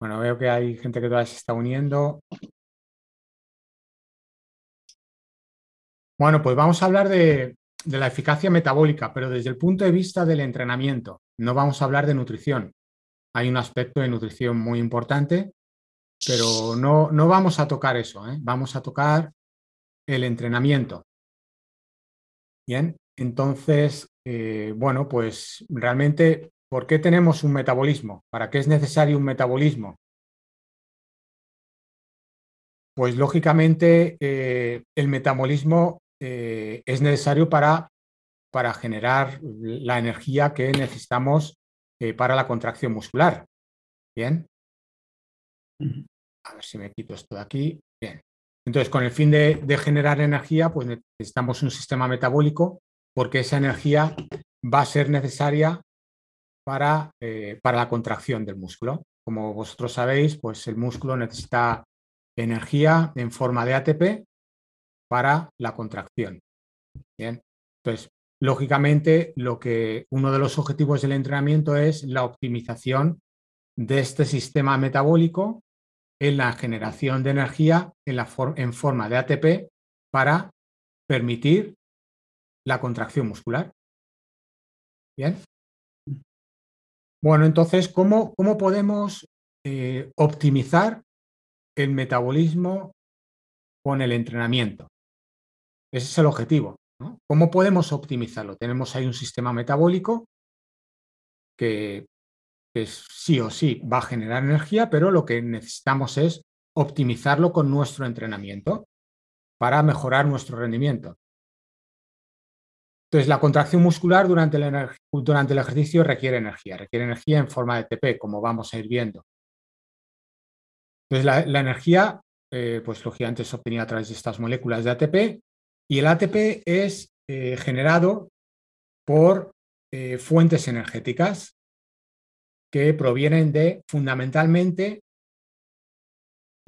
Bueno, veo que hay gente que todavía se está uniendo. Bueno, pues vamos a hablar de, la eficacia metabólica, pero desde el punto de vista del entrenamiento. No vamos a hablar de nutrición. Hay un aspecto de nutrición muy importante, pero no, no vamos a tocar eso. ¿eh? Vamos a tocar el entrenamiento. Bien, entonces, eh, bueno, pues realmente, ¿por qué tenemos un metabolismo? ¿Para qué es necesario un metabolismo? Pues lógicamente eh, el metabolismo eh, es necesario para, para, generar la energía que necesitamos para la contracción muscular. Bien. A ver si me quito esto de aquí. Bien. Entonces, con el fin de, generar energía, pues necesitamos un sistema metabólico porque esa energía va a ser necesaria para, eh, para la contracción del músculo. Como vosotros sabéis, pues el músculo necesita energía en forma de ATP para la contracción. Bien, entonces, lógicamente, lo que uno de los objetivos del entrenamiento es la optimización de este sistema metabólico en la generación de energía en, la en forma de ATP para permitir la contracción muscular. Bien. Bueno, entonces, ¿cómo, podemos eh, optimizar el metabolismo con el entrenamiento? Ese es el objetivo. ¿Cómo podemos optimizarlo? Tenemos ahí un sistema metabólico que que sí o sí va a generar energía, pero lo que necesitamos es optimizarlo con nuestro entrenamiento para mejorar nuestro rendimiento. Entonces, la contracción muscular durante el, ejercicio requiere energía, requiere energía en forma de ATP, como vamos a ir viendo. Entonces, la, energía, eh, pues lógicamente es obtenida a través de estas moléculas de ATP y el ATP es eh, generado por eh, fuentes energéticas que provienen de fundamentalmente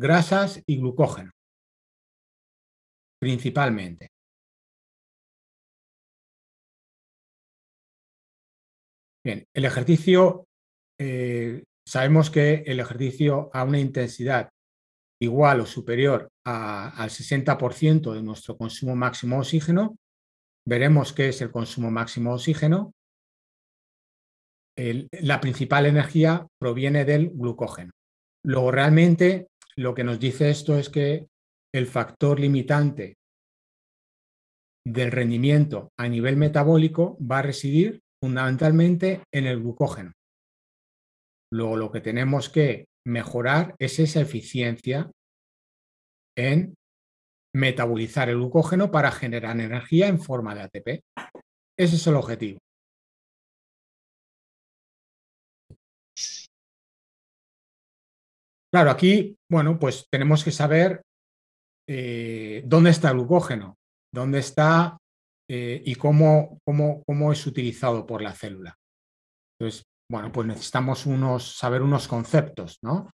grasas y glucógeno, principalmente. Bien, el ejercicio, eh, sabemos que el ejercicio a una intensidad igual o superior al 60% de nuestro consumo máximo de oxígeno, veremos qué es el consumo máximo de oxígeno la principal energía proviene del glucógeno. Luego, realmente lo que nos dice esto es que el factor limitante del rendimiento a nivel metabólico va a residir fundamentalmente en el glucógeno. Luego, lo que tenemos que mejorar es esa eficiencia en metabolizar el glucógeno para generar energía en forma de ATP. Ese es el objetivo. Claro, aquí, bueno, pues tenemos que saber eh, dónde está el glucógeno, dónde está eh, y cómo, cómo, cómo, es utilizado por la célula. Entonces, bueno, pues necesitamos saber unos conceptos, ¿no?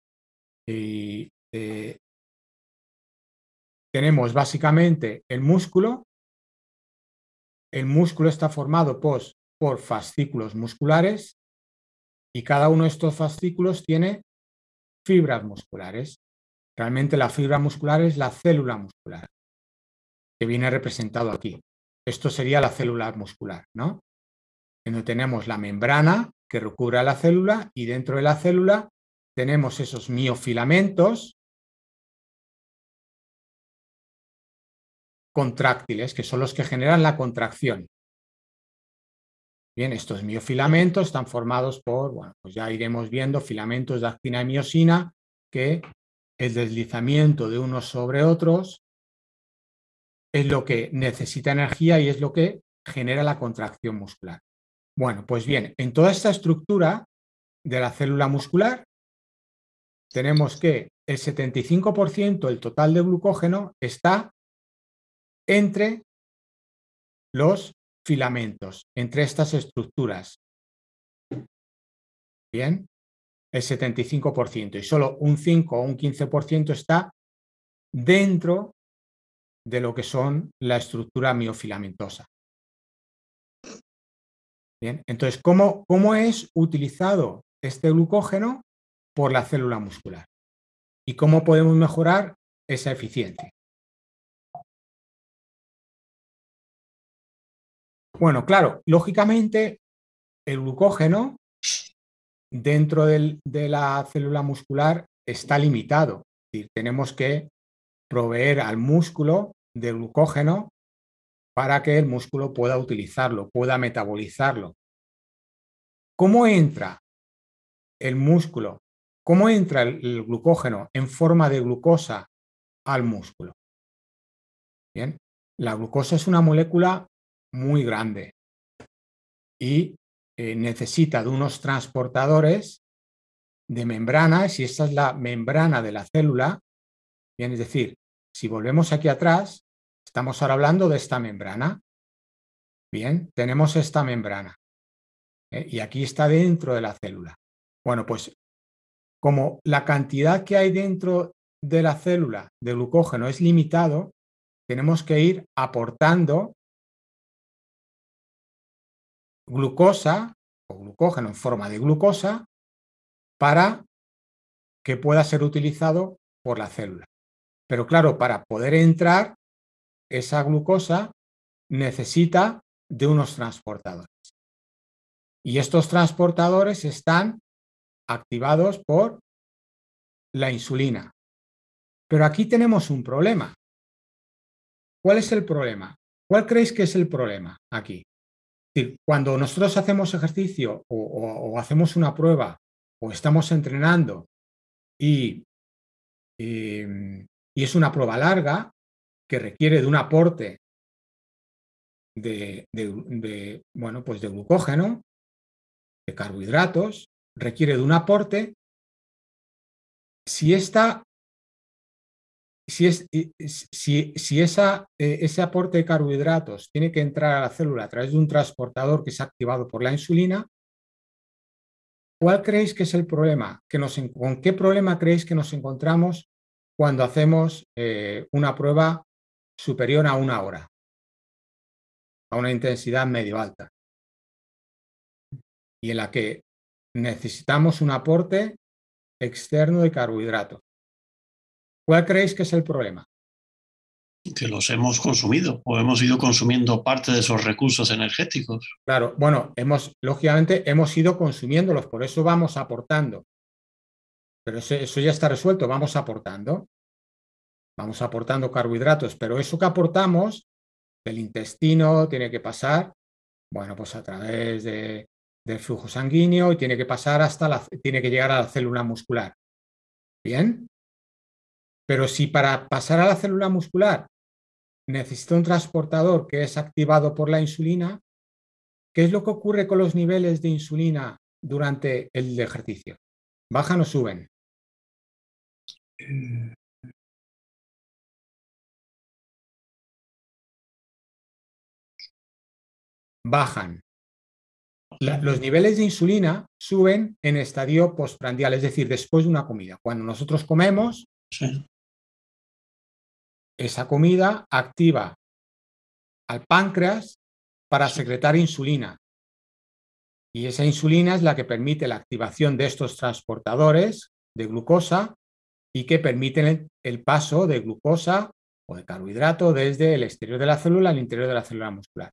Eh, tenemos básicamente el músculo. El músculo está formado pues, por fascículos musculares y cada uno de estos fascículos tiene fibras musculares. Realmente la fibra muscular es la célula muscular, que viene representado aquí. Esto sería la célula muscular, ¿no? Donde tenemos la membrana que recubre a la célula y dentro de la célula tenemos esos miofilamentos contráctiles, que son los que generan la contracción. Bien, estos miofilamentos están formados por, bueno, pues ya iremos viendo filamentos de actina y miosina, que el deslizamiento de unos sobre otros es lo que necesita energía y es lo que genera la contracción muscular. Bueno, pues bien, en toda esta estructura de la célula muscular tenemos que el 75% del total de glucógeno está entre los filamentos entre estas estructuras. Bien, el 75% y solo un 5 o un 15% está dentro de lo que son la estructura miofilamentosa. Bien, entonces, ¿cómo, ¿cómo es utilizado este glucógeno por la célula muscular? ¿Y cómo podemos mejorar esa eficiencia? Bueno, claro, lógicamente el glucógeno dentro de la célula muscular está limitado. Es decir, tenemos que proveer al músculo de glucógeno para que el músculo pueda utilizarlo, pueda metabolizarlo. ¿Cómo entra el músculo? ¿Cómo entra el, glucógeno en forma de glucosa al músculo? Bien, la glucosa es una molécula muy grande y eh, necesita de unos transportadores de membranas y esta es la membrana de la célula. Bien, es decir, si volvemos aquí atrás, estamos ahora hablando de esta membrana. Bien, tenemos esta membrana ¿eh? y aquí está dentro de la célula. Bueno, pues como la cantidad que hay dentro de la célula de glucógeno es limitado, tenemos que ir aportando glucosa o glucógeno en forma de glucosa para que pueda ser utilizado por la célula. Pero claro, para poder entrar, esa glucosa necesita de unos transportadores. Y estos transportadores están activados por la insulina. Pero aquí tenemos un problema. ¿Cuál es el problema? ¿Cuál creéis que es el problema aquí? cuando nosotros hacemos ejercicio o, hacemos una prueba o estamos entrenando y, es una prueba larga que requiere de un aporte de, de, bueno, pues de glucógeno, de carbohidratos, requiere de un aporte. Si esta si, es, si, si esa, eh, ese aporte de carbohidratos tiene que entrar a la célula a través de un transportador que es activado por la insulina, ¿cuál creéis que es el problema? Que nos, ¿Con qué problema creéis que nos encontramos cuando hacemos eh, una prueba superior a una hora? A una intensidad medio alta. Y en la que necesitamos un aporte externo de carbohidratos. ¿Cuál creéis que es el problema? Que los hemos consumido o hemos ido consumiendo parte de esos recursos energéticos. Claro, bueno, hemos, lógicamente hemos ido consumiéndolos, por eso vamos aportando. Pero eso, ya está resuelto, vamos aportando. Vamos aportando carbohidratos, pero eso que aportamos del intestino tiene que pasar, bueno, pues a través de, del flujo sanguíneo y tiene que pasar hasta la, tiene que llegar a la célula muscular. Bien, pero si para pasar a la célula muscular necesita un transportador que es activado por la insulina, ¿qué es lo que ocurre con los niveles de insulina durante el ejercicio? ¿Bajan o suben? Bajan. los niveles de insulina suben en estadio postprandial, es decir, después de una comida. Cuando nosotros comemos, esa comida activa al páncreas para secretar insulina. Y esa insulina es la que permite la activación de estos transportadores de glucosa y que permiten el, paso de glucosa o de carbohidrato desde el exterior de la célula al interior de la célula muscular.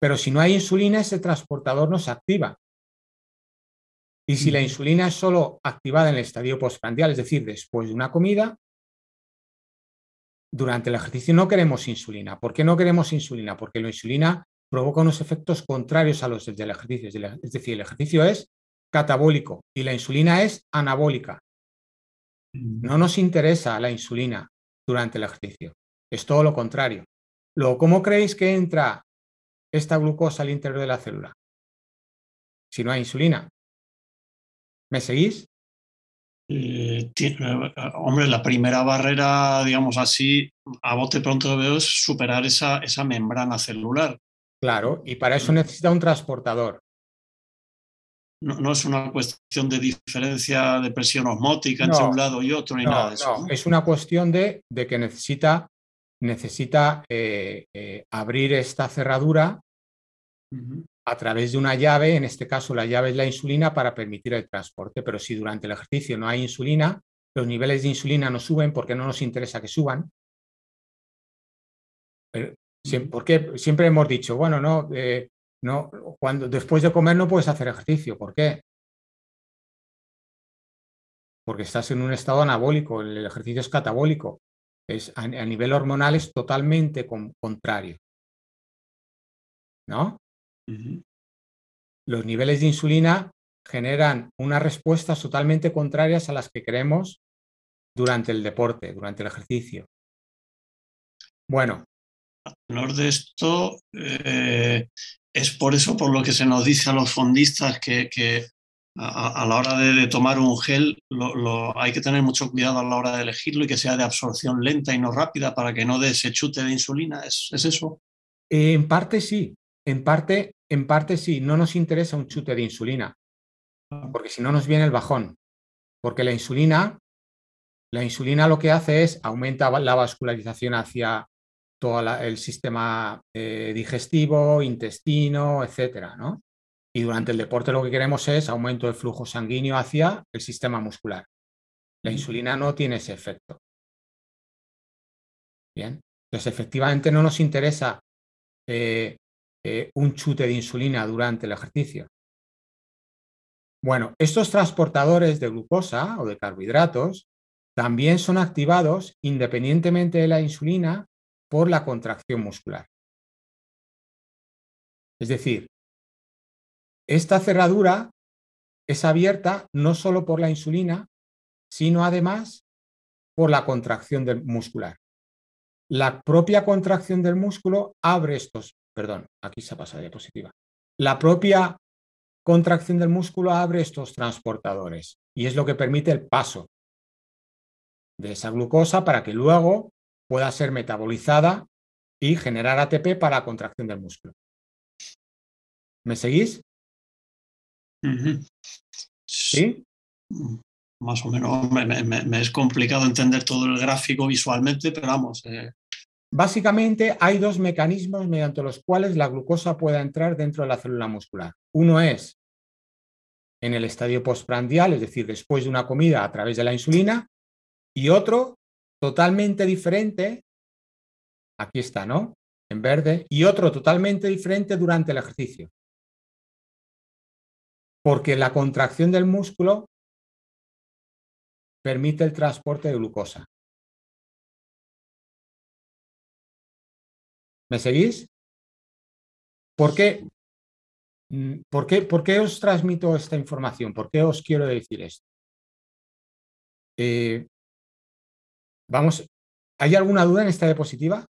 Pero si no hay insulina, ese transportador no se activa. Y si la insulina es solo activada en el estadio postprandial, es decir, después de una comida, durante el ejercicio no queremos insulina. ¿Por qué no queremos insulina? Porque la insulina provoca unos efectos contrarios a los del ejercicio. Es decir, el ejercicio es catabólico y la insulina es anabólica. No nos interesa la insulina durante el ejercicio. Es todo lo contrario. Luego, ¿cómo creéis que entra esta glucosa al interior de la célula? Si no hay insulina. ¿Me seguís? Eh, eh, hombre, la primera barrera, digamos así, a bote pronto veo es superar esa, esa membrana celular. Claro, y para eso necesita un transportador. No, no, es una cuestión de diferencia de presión osmótica entre un lado y otro, ni nada de eso. No, es una cuestión de, de que necesita, necesita eh, abrir esta cerradura a través de una llave, en este caso la llave es la insulina para permitir el transporte, pero si durante el ejercicio no hay insulina, los niveles de insulina no suben porque no nos interesa que suban. porque siempre hemos dicho, bueno, no, eh, no, cuando después de comer no puedes hacer ejercicio. ¿Por qué? Porque estás en un estado anabólico, el ejercicio es catabólico. Es, a, nivel hormonal es totalmente contrario. ¿No? Los niveles de insulina generan unas respuestas totalmente contrarias a las que queremos durante el deporte, durante el ejercicio. Bueno. A de esto, eh, es por eso por lo que se nos dice a los fondistas que, a, la hora de, tomar un gel lo, hay que tener mucho cuidado a la hora de elegirlo y que sea de absorción lenta y no rápida para que no dé ese chute de insulina. ¿Es, eso? En parte sí, en parte, en parte sí. No nos interesa un chute de insulina, ah. porque si no nos viene el bajón. Porque la insulina, la insulina lo que hace es aumenta la vascularización hacia todo el sistema eh, digestivo, intestino, etcétera, ¿no? Y durante el deporte lo que queremos es aumento del flujo sanguíneo hacia el sistema muscular. La insulina no tiene ese efecto. Bien, entonces efectivamente no nos interesa eh, eh, un chute de insulina durante el ejercicio. Bueno, estos transportadores de glucosa o de carbohidratos también son activados independientemente de la insulina por la contracción muscular. Es decir, esta cerradura es abierta no solo por la insulina, sino además por la contracción del muscular. La propia contracción del músculo abre estos, perdón, aquí se ha pasado la diapositiva. La propia contracción del músculo abre estos transportadores y es lo que permite el paso de esa glucosa para que luego pueda ser metabolizada y generar ATP para la contracción del músculo. ¿Me seguís? ¿Sí? Más o menos, me, es complicado entender todo el gráfico visualmente, pero vamos. Eh. Básicamente hay dos mecanismos mediante los cuales la glucosa puede entrar dentro de la célula muscular. Uno es en el estadio postprandial, es decir, después de una comida a través de la insulina, y otro totalmente diferente, aquí está, ¿no? En verde, y otro totalmente diferente durante el ejercicio porque la contracción del músculo permite el transporte de glucosa. ¿Me seguís? ¿Por qué? Mm, ¿Por qué, ¿Por qué os transmito esta información? ¿Por qué os quiero decir esto? Eh, vamos, ¿hay alguna duda en esta diapositiva?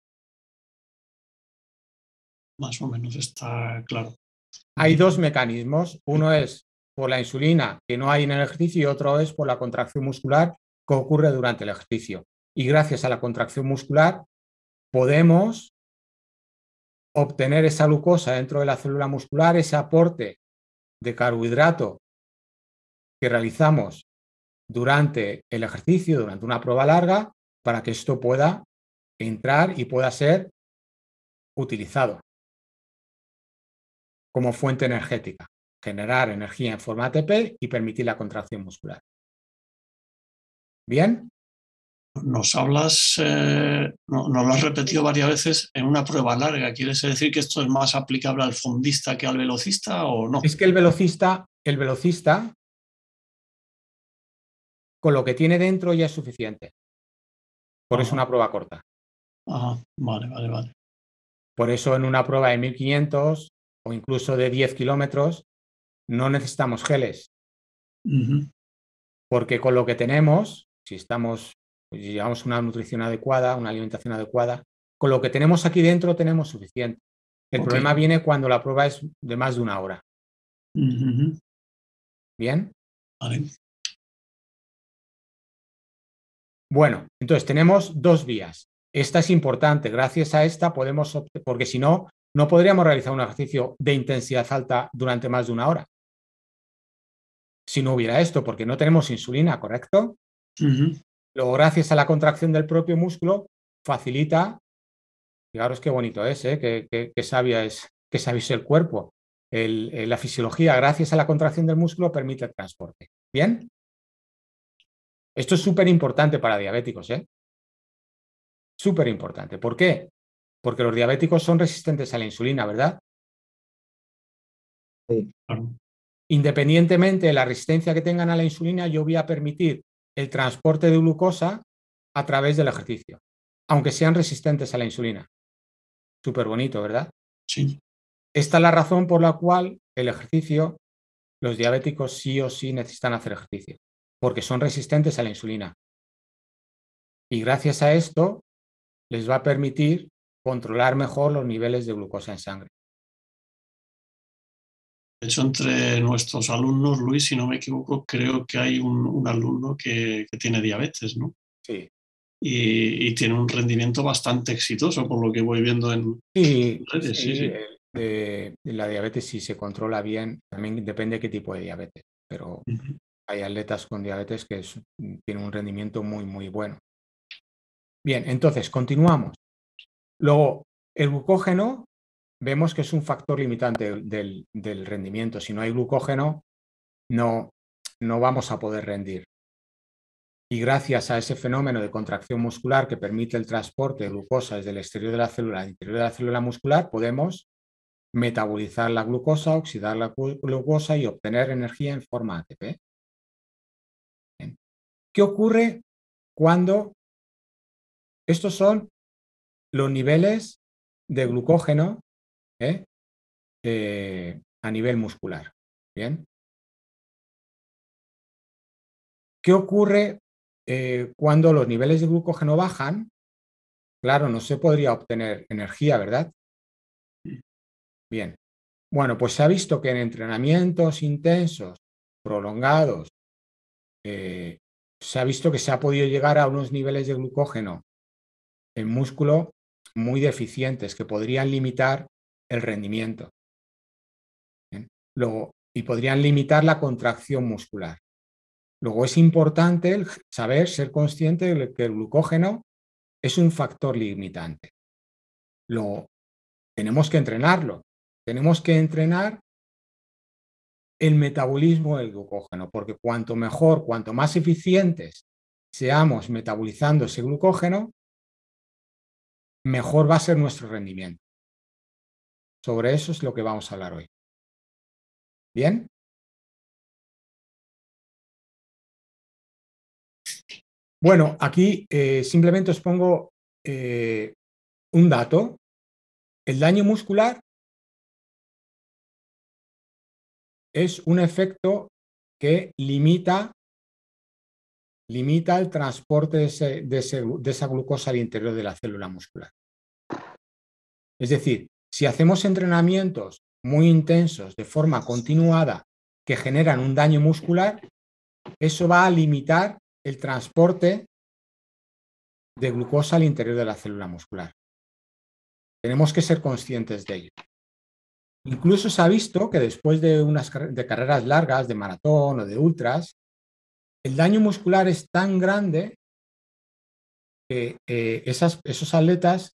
Más o menos está claro. Hay dos mecanismos. Uno es por la insulina que no hay en el ejercicio y otro es por la contracción muscular que ocurre durante el ejercicio. Y gracias a la contracción muscular podemos obtener esa glucosa dentro de la célula muscular, ese aporte de carbohidrato que realizamos durante el ejercicio, durante una prueba larga, para que esto pueda entrar y pueda ser utilizado como fuente energética, generar energía en forma ATP y permitir la contracción muscular. ¿Bien? Nos hablas, eh, nos lo has repetido varias veces en una prueba larga. ¿Quieres decir que esto es más aplicable al fondista que al velocista o no? Es que el velocista, el velocista, con lo que tiene dentro ya es suficiente. Por eso una prueba corta. Ajá, vale, vale, vale. Por eso en una prueba de 1500 o incluso de 10 kilómetros, no necesitamos geles. Porque con lo que tenemos, si estamos, pues, llevamos una nutrición adecuada, una alimentación adecuada, con lo que tenemos aquí dentro tenemos suficiente. El problema viene cuando la prueba es de más de una hora. ¿Bien? Bueno, entonces tenemos dos vías. Esta es importante. Gracias a esta podemos, porque si no, no podríamos realizar un ejercicio de intensidad alta durante más de una hora. Si no hubiera esto, porque no tenemos insulina, ¿correcto? Luego, gracias a la contracción del propio músculo, facilita, fijaros qué bonito es, ¿eh? qué, sabia es, qué sabio es el cuerpo. la fisiología, gracias a la contracción del músculo, permite el transporte. ¿Bien? Esto es súper importante para diabéticos, ¿eh? Súper importante. ¿Por qué? Porque los diabéticos son resistentes a la insulina, ¿verdad? Sí. Independientemente de la resistencia que tengan a la insulina, yo voy a permitir el transporte de glucosa a través del ejercicio, aunque sean resistentes a la insulina. Súper bonito, ¿verdad? Sí. Esta es la razón por la cual el ejercicio, los diabéticos sí o sí necesitan hacer ejercicio, porque son resistentes a la insulina. Y gracias a esto les va a permitir controlar mejor los niveles de glucosa en sangre. De hecho, entre nuestros alumnos, Luis, si no me equivoco, creo que hay un, alumno que, tiene diabetes, ¿no? Sí. Y, tiene un rendimiento bastante exitoso, por lo que voy viendo en redes. Sí, sí, la diabetes, si se controla bien, también depende de qué tipo de diabetes, pero hay atletas con diabetes que tienen un rendimiento muy, muy bueno. Bien, entonces, continuamos. Luego, el glucógeno vemos que es un factor limitante del, rendimiento. Si no hay glucógeno, no, no vamos a poder rendir. Y gracias a ese fenómeno de contracción muscular que permite el transporte de glucosa desde el exterior de la célula al interior de la célula muscular, podemos metabolizar la glucosa, oxidar la glucosa y obtener energía en forma ATP. ¿Qué ocurre cuando estos son los niveles de glucógeno ¿eh? Eh, a nivel muscular? Bien. ¿Qué ocurre eh, cuando los niveles de glucógeno bajan? Claro, no se podría obtener energía, ¿verdad? Bien. Bueno, pues se ha visto que en entrenamientos intensos, prolongados, se ha visto que se ha podido llegar a unos niveles de glucógeno en músculo muy deficientes que podrían limitar el rendimiento. Y podrían limitar la contracción muscular. Luego es importante saber, ser consciente de que el glucógeno es un factor limitante. Luego, tenemos que entrenarlo. Tenemos que entrenar el metabolismo del glucógeno, porque cuanto mejor, cuanto más eficientes seamos metabolizando ese glucógeno, mejor va a ser nuestro rendimiento. Sobre eso es lo que vamos a hablar hoy. ¿Bien? Bueno, aquí eh, simplemente os pongo eh, un dato. El daño muscular es un efecto que limita, limita el transporte de, de esa glucosa al interior de la célula muscular. Es decir, si hacemos entrenamientos muy intensos de forma continuada que generan un daño muscular, eso va a limitar el transporte de glucosa al interior de la célula muscular. Tenemos que ser conscientes de ello. Incluso se ha visto que después de unas de carreras largas, de maratón o de ultras, el daño muscular es tan grande que eh, esos atletas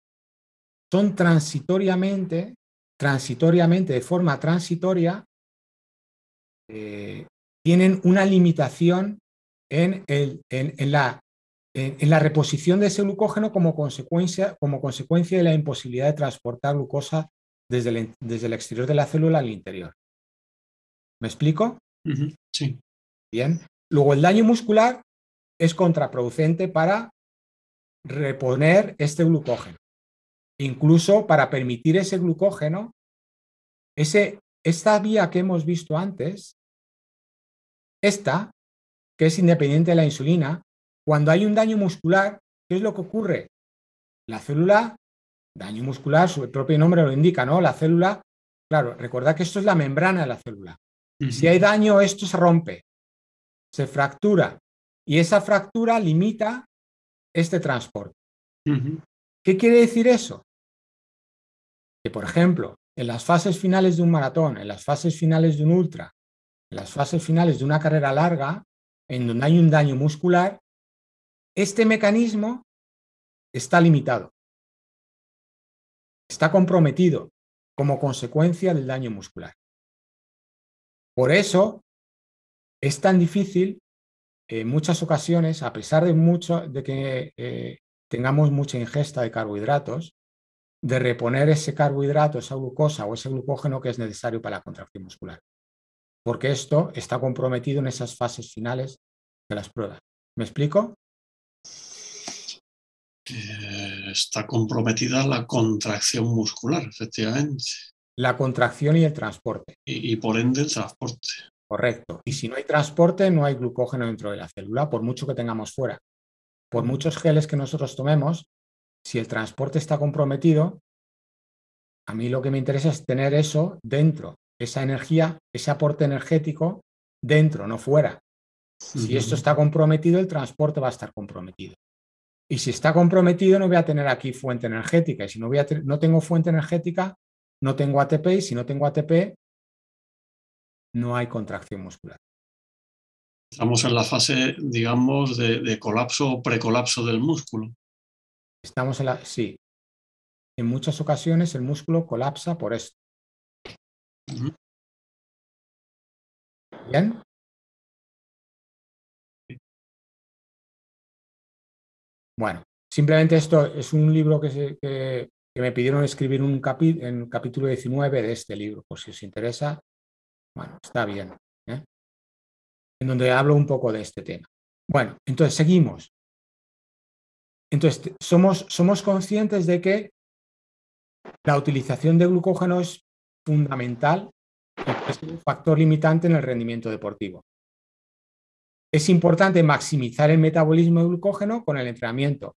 son transitoriamente, transitoriamente, de forma transitoria, eh, tienen una limitación en, la, en, la, reposición de ese glucógeno como consecuencia, como consecuencia de la imposibilidad de transportar glucosa desde el, desde el exterior de la célula al interior. ¿Me explico? Sí. Bien. Luego, el daño muscular es contraproducente para reponer este glucógeno. Incluso para permitir ese glucógeno, ese, esta vía que hemos visto antes, esta, que es independiente de la insulina, cuando hay un daño muscular, ¿qué es lo que ocurre? La célula Daño muscular, su propio nombre lo indica, ¿no? La célula, claro, recordad que esto es la membrana de la célula. Si hay daño, esto se rompe, se fractura y esa fractura limita este transporte. ¿Qué quiere decir eso? Que, por ejemplo, en las fases finales de un maratón, en las fases finales de un ultra, en las fases finales de una carrera larga, en donde hay un daño muscular, este mecanismo está limitado está comprometido como consecuencia del daño muscular. Por eso es tan difícil en muchas ocasiones, a pesar de, mucho, de que eh, tengamos mucha ingesta de carbohidratos, de reponer ese carbohidrato, esa glucosa o ese glucógeno que es necesario para la contracción muscular. Porque esto está comprometido en esas fases finales de las pruebas. ¿Me explico? Está comprometida la contracción muscular, efectivamente. La contracción y el transporte. Y, por ende el transporte. Correcto. Y si no hay transporte, no hay glucógeno dentro de la célula, por mucho que tengamos fuera. Por muchos geles que nosotros tomemos, si el transporte está comprometido, a mí lo que me interesa es tener eso dentro, esa energía, ese aporte energético dentro, no fuera. Si esto está comprometido, el transporte va a estar comprometido. Y si está comprometido, no voy a tener aquí fuente energética. Y si no, voy a no tengo fuente energética, no tengo ATP. Y si no tengo ATP, no hay contracción muscular. Estamos en la fase, digamos, de, colapso o precolapso del músculo. Estamos en la. Sí. En muchas ocasiones el músculo colapsa por esto. ¿Bien? Bueno, simplemente esto es un libro que, me pidieron escribir un en capítulo 19 de este libro, por si os interesa. Bueno, está bien. ¿eh? En donde hablo un poco de este tema. Bueno, entonces seguimos. Entonces, somos, somos conscientes de que la utilización de glucógeno es fundamental es un factor limitante en el rendimiento deportivo. Es importante maximizar el metabolismo de glucógeno con el entrenamiento.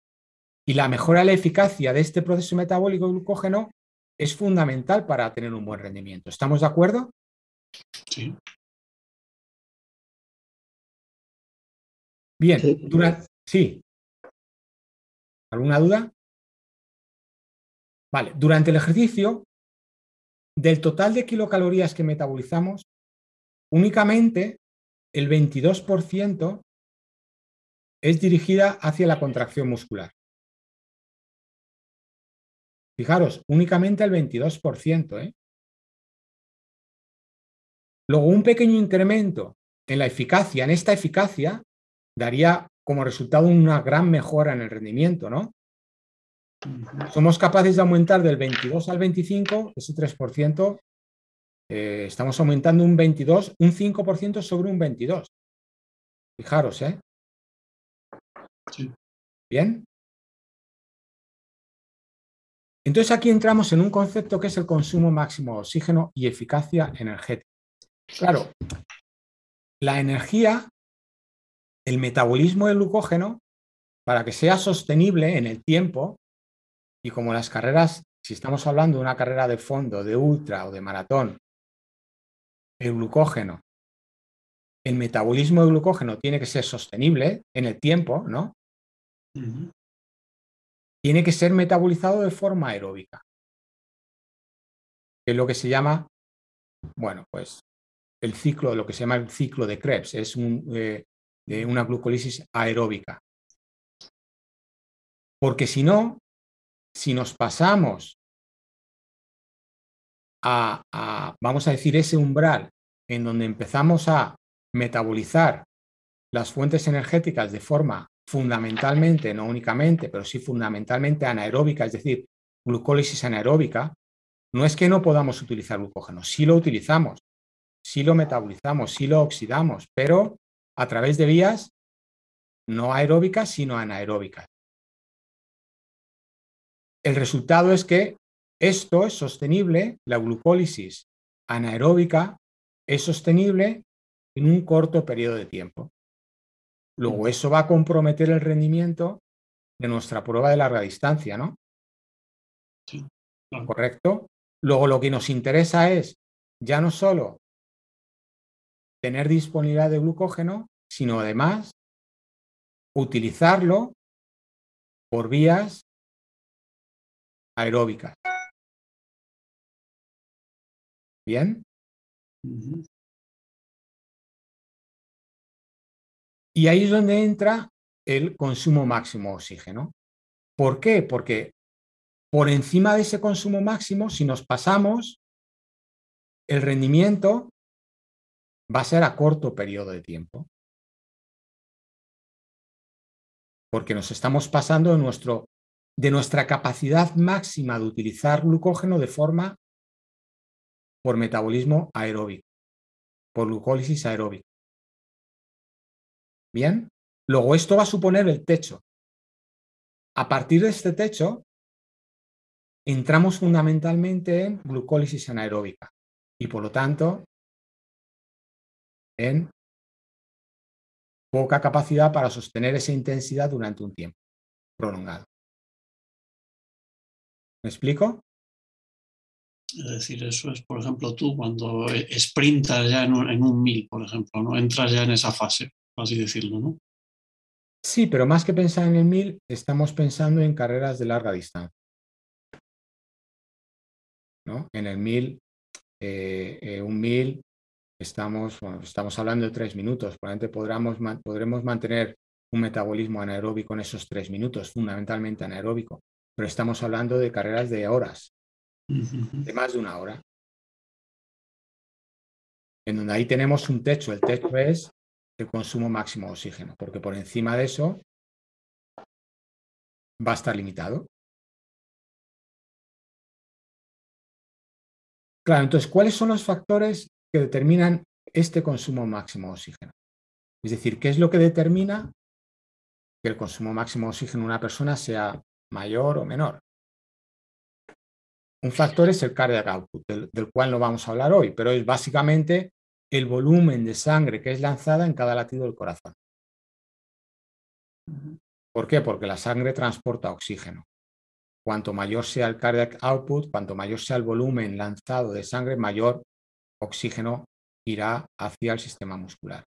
Y la mejora de la eficacia de este proceso metabólico de glucógeno es fundamental para tener un buen rendimiento. ¿Estamos de acuerdo? Sí. Bien, durante... sí. ¿Alguna duda? Vale, durante el ejercicio, del total de kilocalorías que metabolizamos, únicamente el 22% es dirigida hacia la contracción muscular. Fijaros, únicamente el 22%. ¿eh? Luego, un pequeño incremento en la eficacia, en esta eficacia, daría como resultado una gran mejora en el rendimiento, ¿no? Somos capaces de aumentar del 22 al 25, ese 3%, eh, estamos aumentando un 22, un 5% sobre un 22. Fijaros, ¿eh? Bien. Entonces aquí entramos en un concepto que es el consumo máximo de oxígeno y eficacia energética. Claro, la energía, el metabolismo del glucógeno, para que sea sostenible en el tiempo, y como las carreras, si estamos hablando de una carrera de fondo, de ultra o de maratón, el glucógeno, el metabolismo del glucógeno tiene que ser sostenible en el tiempo, ¿no? Tiene que ser metabolizado de forma aeróbica. es lo que se llama, bueno, pues el ciclo, lo que se llama el ciclo de Krebs, es eh, una glucólisis aeróbica. Porque si no, si nos pasamos a, vamos a decir, ese umbral en donde empezamos a metabolizar las fuentes energéticas de forma fundamentalmente, no únicamente, pero sí fundamentalmente anaeróbica, es decir, glucólisis anaeróbica, no es que no podamos utilizar glucógeno, sí lo utilizamos, sí lo metabolizamos, sí lo oxidamos, pero a través de vías no aeróbicas, sino anaeróbicas. El resultado es que esto es sostenible, la glucólisis anaeróbica es sostenible en un corto periodo de tiempo. Luego mm. eso va a comprometer el rendimiento de nuestra prueba de larga distancia, ¿no? Sí. ¿Correcto? Luego lo que nos interesa es ya no solo tener disponibilidad de glucógeno, sino además utilizarlo por vías aeróbicas. ¿Bien? Y ahí es donde entra el consumo máximo de oxígeno. ¿Por qué? Porque por encima de ese consumo máximo, si nos pasamos, el rendimiento va a ser a corto periodo de tiempo. Porque nos estamos pasando de, nuestro, de nuestra capacidad máxima de utilizar glucógeno de forma por metabolismo aeróbico, por glucólisis aeróbica. Bien, luego esto va a suponer el techo. A partir de este techo, entramos fundamentalmente en glucólisis anaeróbica y por lo tanto en poca capacidad para sostener esa intensidad durante un tiempo prolongado. ¿Me explico? Es decir, eso es, por ejemplo, tú cuando sprintas ya en un, mil, por ejemplo, ¿no? Entras ya en esa fase, así decirlo, ¿no? Sí, pero más que pensar en el mil, estamos pensando en carreras de larga distancia. ¿no? En el mil, eh, eh, un mil estamos, estamos hablando de tres minutos, probablemente podremos, podremos mantener un metabolismo anaeróbico en esos tres minutos, fundamentalmente anaeróbico, pero estamos hablando de carreras de horas, de más de una hora, en donde ahí tenemos un techo, el techo es el consumo máximo de oxígeno, porque por encima de eso va a estar limitado. Claro, entonces, ¿cuáles son los factores que determinan este consumo máximo de oxígeno. Es decir, ¿qué es lo que determina que el consumo máximo de oxígeno de una persona sea mayor o menor? Un factor es el cardiac output, del, cual no vamos a hablar hoy, pero es básicamente el volumen de sangre que es lanzada en cada latido del corazón. ¿Por qué? Porque la sangre transporta oxígeno. Cuanto mayor sea el cardiac output, cuanto mayor sea el volumen lanzado de sangre, mayor oxígeno irá hacia el sistema muscular.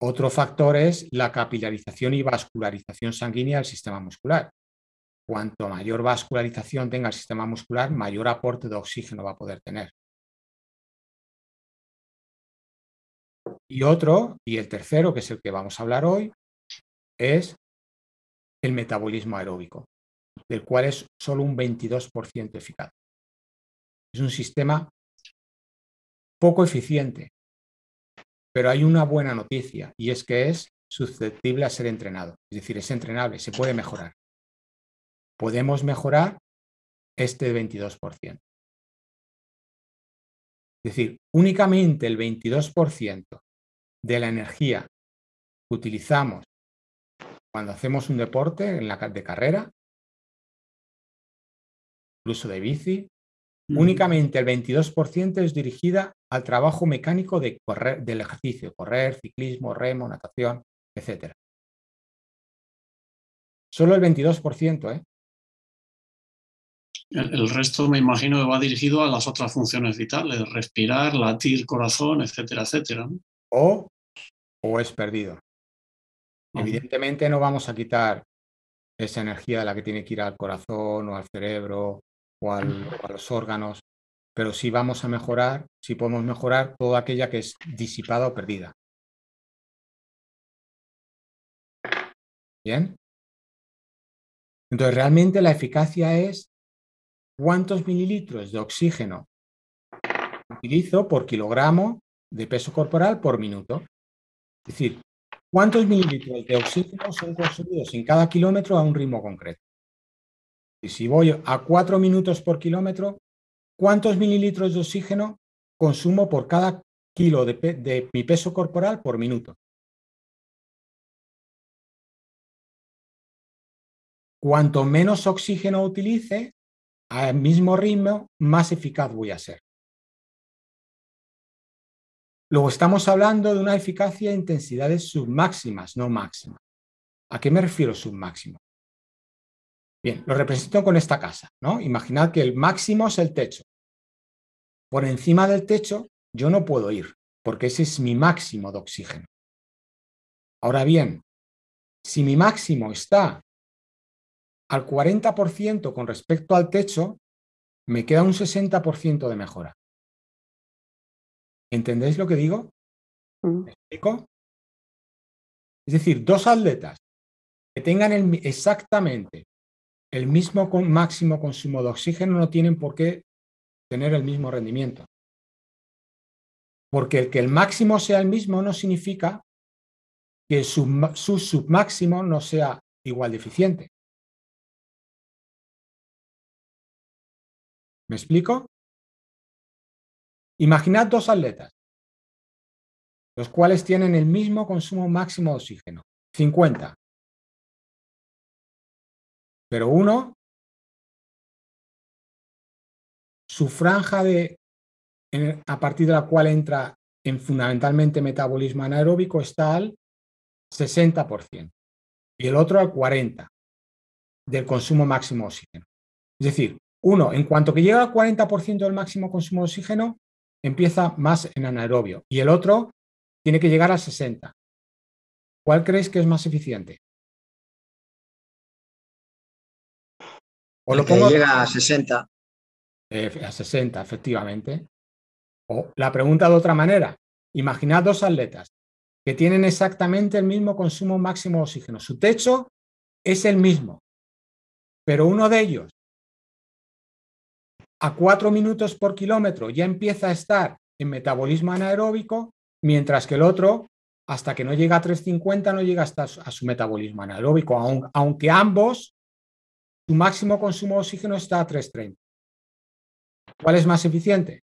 Otro factor es la capilarización y vascularización sanguínea del sistema muscular. Cuanto mayor vascularización tenga el sistema muscular, mayor aporte de oxígeno va a poder tener. Y otro, y el tercero, que es el que vamos a hablar hoy, es el metabolismo aeróbico, del cual es solo un 22% eficaz. Es un sistema poco eficiente. Pero hay una buena noticia y es que es susceptible a ser entrenado. Es decir, es entrenable, se puede mejorar. Podemos mejorar este 22%. Es decir, únicamente el 22% de la energía que utilizamos cuando hacemos un deporte en la, de carrera, incluso de bici, Únicamente el 22% es dirigida al trabajo mecánico de correr, del ejercicio, correr, ciclismo, remo, natación, etc. Solo el 22%, ¿eh? El, resto me imagino que va dirigido a las otras funciones vitales, respirar, latir, corazón, etcétera, etcétera. O, o es perdido. Evidentemente no vamos a quitar esa energía de la que tiene que ir al corazón o al cerebro o, a los órganos, pero sí vamos a mejorar, sí podemos mejorar toda aquella que es disipada o perdida. ¿Bien? Entonces, realmente la eficacia es cuántos mililitros de oxígeno utilizo por kilogramo de peso corporal por minuto. Es decir, cuántos mililitros de oxígeno son consumidos en cada kilómetro a un ritmo concreto. Y si voy a 4 minutos por kilómetro, ¿cuántos mililitros de oxígeno consumo por cada kilo de, mi peso corporal por minuto? Cuanto menos oxígeno utilice, al mismo ritmo, más eficaz voy a ser. Luego estamos hablando de una eficacia e intensidades submáximas, no máximas. ¿A qué me refiero submáximo? Bien, lo represento con esta casa, ¿no? Imaginad que el máximo es el techo. Por encima del techo yo no puedo ir, porque ese es mi máximo de oxígeno. Ahora bien, si mi máximo está al 40% con respecto al techo, me queda un 60% de mejora. ¿Entendéis lo que digo? Mm. ¿Me explico? Es decir, dos atletas que tengan exactamente el mismo máximo consumo de oxígeno no tienen por qué tener el mismo rendimiento. Porque el que el máximo sea el mismo no significa que su, su submáximo no sea igual de eficiente. ¿Me explico? Imaginad dos atletas, los cuales tienen el mismo consumo máximo de oxígeno, 50. Pero uno, su franja de, a partir de la cual entra en fundamentalmente metabolismo anaeróbico está al 60% y el otro al 40% del consumo máximo de oxígeno. Es decir, uno, en cuanto que llega al 40% del máximo consumo de oxígeno, empieza más en anaerobio y el otro tiene que llegar al 60%. ¿Cuál creéis que es más eficiente? O lo pongo... llega a 60. Eh, a 60, efectivamente. O la pregunta de otra manera. Imaginad dos atletas que tienen exactamente el mismo consumo máximo de oxígeno. Su techo es el mismo, pero uno de ellos a 4 minutos por kilómetro ya empieza a estar en metabolismo anaeróbico, mientras que el otro, hasta que no llega a 350, no llega hasta a su metabolismo anaeróbico, aunque ambos, su máximo consumo de oxígeno está a 330. ¿Cuál es más eficiente?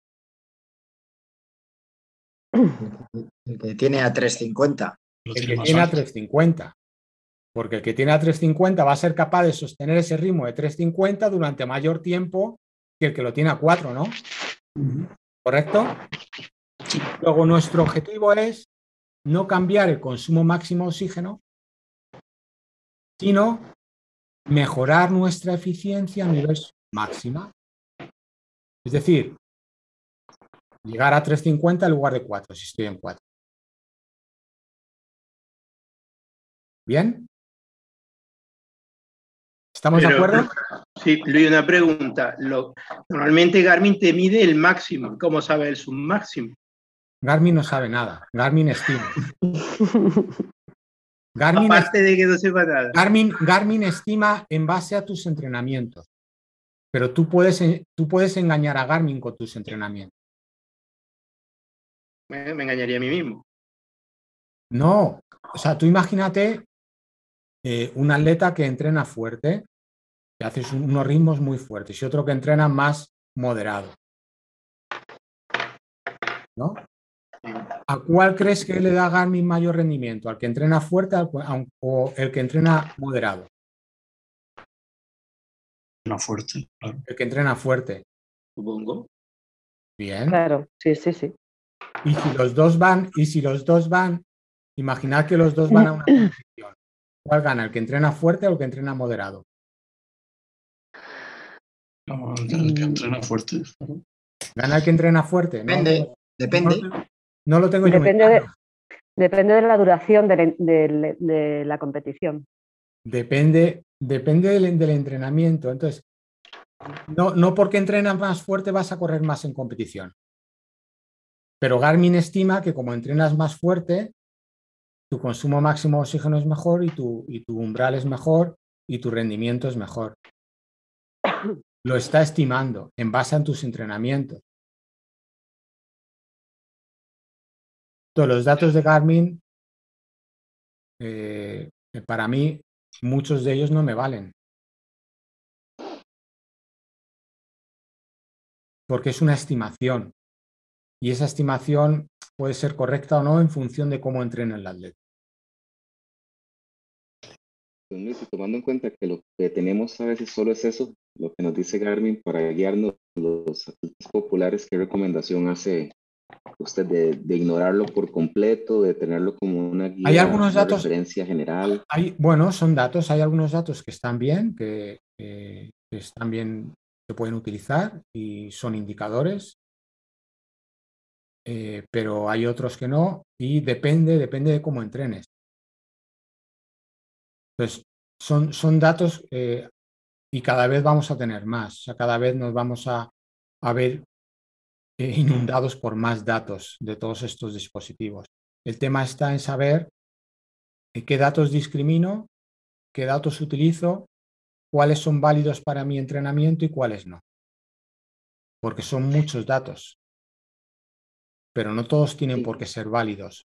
El que tiene a 350. El que tiene a 350. Porque el que tiene a 350 va a ser capaz de sostener ese ritmo de 350 durante mayor tiempo que el que lo tiene a 4, ¿no? ¿Correcto? Luego nuestro objetivo es no cambiar el consumo máximo de oxígeno, sino mejorar nuestra eficiencia a nivel máxima. Es decir, llegar a 350 en lugar de 4, si estoy en 4. ¿Bien? ¿Estamos de acuerdo? Sí, Luis, una pregunta. normalmente Garmin te mide el máximo. ¿Cómo sabe el submáximo? Garmin no sabe nada. Garmin estima. Garmin, Aparte de que no sepa nada. Garmin, Garmin estima en base a tus entrenamientos. Pero tú puedes, tú puedes engañar a Garmin con tus entrenamientos. Me, me engañaría a mí mismo. No, o sea, tú imagínate eh, un atleta que entrena fuerte, que hace unos ritmos muy fuertes, y otro que entrena más moderado. ¿No? ¿A cuál crees que le da Garmin mayor rendimiento? ¿Al que entrena fuerte o el que entrena moderado? Entrena fuerte, El que entrena fuerte. Supongo. Bien. Claro, sí, sí, sí. Y si los dos van, y si los dos van, imaginad que los dos van a una competición. ¿Cuál gana? ¿El que entrena fuerte o el que entrena moderado? el que entrena fuerte. ¿Gana el que entrena fuerte? Depende, depende. No, lo tengo yo depende de, depende de la duración de, la competición. Depende, depende del, del, entrenamiento. Entonces, no, no porque entrenas más fuerte vas a correr más en competición. Pero Garmin estima que como entrenas más fuerte, tu consumo máximo de oxígeno es mejor y tu, y tu umbral es mejor y tu rendimiento es mejor. Lo está estimando en base a tus entrenamientos. Todos los datos de Garmin, eh, para mí, muchos de ellos no me valen. Porque es una estimación. Y esa estimación puede ser correcta o no en función de cómo entrena el atleta. Pues, tomando en cuenta que lo que tenemos a veces solo es eso, lo que nos dice Garmin para guiarnos los atletas populares, ¿qué recomendación hace usted de, ignorarlo por completo, de tenerlo como una guía, ¿Hay algunos datos, referencia general? Hay, bueno, son datos, hay algunos datos que están bien, que, que están bien, se pueden utilizar y son indicadores eh, pero hay otros que no y depende, depende de cómo entrenes. Entonces, son, son datos eh, y cada vez vamos a tener más, o sea, cada vez nos vamos a, a ver eh, inundados por más datos de todos estos dispositivos. El tema está en saber qué datos discrimino, qué datos utilizo, cuáles son válidos para mi entrenamiento y cuáles no. Porque son muchos datos pero no todos tienen por qué ser válidos.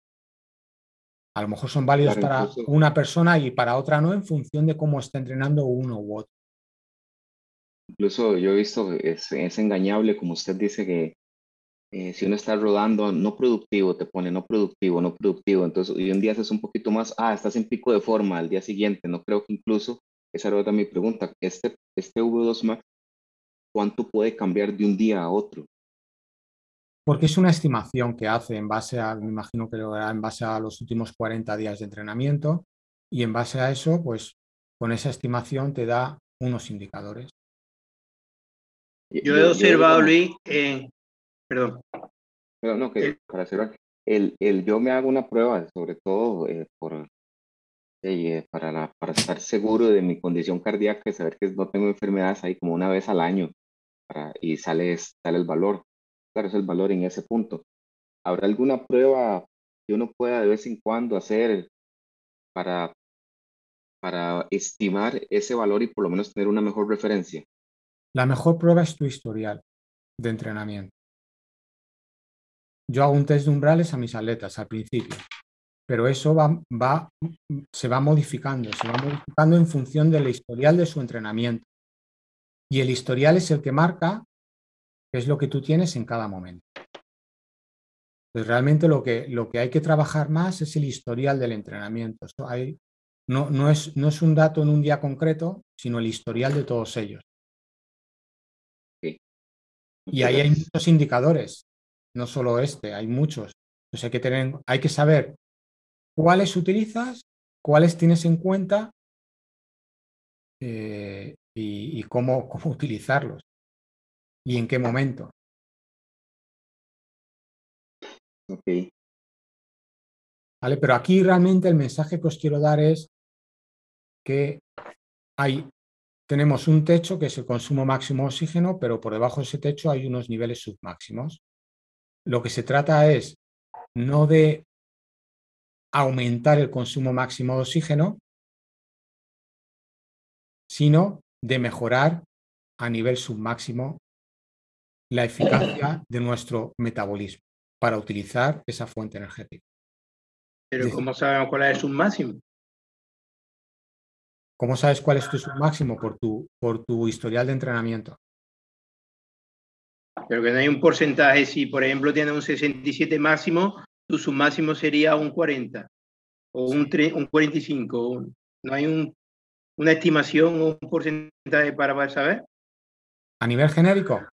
A lo mejor son válidos para una persona y para otra no en función de cómo está entrenando uno u otro. Incluso yo he visto, es, es engañable, como usted dice, que eh, si uno está rodando no productivo, te pone no productivo, no productivo. Entonces, hoy un día haces un poquito más, ah, estás en pico de forma al día siguiente. No creo que incluso, esa era mi pregunta, este, este V2 Max, ¿cuánto puede cambiar de un día a otro? Porque es una estimación que hace en base a, me imagino que lo hará en base a los últimos 40 días de entrenamiento y en base a eso, pues con esa estimación te da unos indicadores. Yo he observado, Luis, perdón. no, que para cerrar, el, el, yo me hago una prueba, sobre todo eh, por, eh, para, la, para estar seguro de mi condición cardíaca y saber que no tengo enfermedades ahí como una vez al año para, y sale, sale el valor. Claro, es el valor en ese punto. ¿Habrá alguna prueba que uno pueda de vez en cuando hacer para, para estimar ese valor y por lo menos tener una mejor referencia? La mejor prueba es tu historial de entrenamiento. Yo hago un test de umbrales a mis atletas al principio, pero eso va, va, se va modificando, se va modificando en función del historial de su entrenamiento. Y el historial es el que marca qué es lo que tú tienes en cada momento. Pues realmente lo que, lo que hay que trabajar más es el historial del entrenamiento. hay, no, no, es, no es un dato en un día concreto, sino el historial de todos ellos. Y ahí hay muchos indicadores, no solo este, hay muchos. Entonces hay que, tener, hay que saber cuáles utilizas, cuáles tienes en cuenta eh, y, cómo, cómo utilizarlos y en qué momento. Ok. ¿Vale? Pero aquí realmente el mensaje que os quiero dar es que hay tenemos un techo que es el consumo máximo de oxígeno, pero por debajo de ese techo hay unos niveles submáximos. Lo que se trata es no de aumentar el consumo máximo de oxígeno, sino de mejorar a nivel submáximo la eficacia de nuestro metabolismo para utilizar esa fuente energética. Pero ¿cómo sabemos cuál es el submáximo? ¿Cómo sabes cuál es tu máximo? Por tu, por tu historial de entrenamiento. Pero que no hay un porcentaje. Si, por ejemplo, tienes un 67 máximo, tu submáximo sería un 40 o un, un 45. no hay un, una estimación o un porcentaje para saber. ¿A nivel genérico?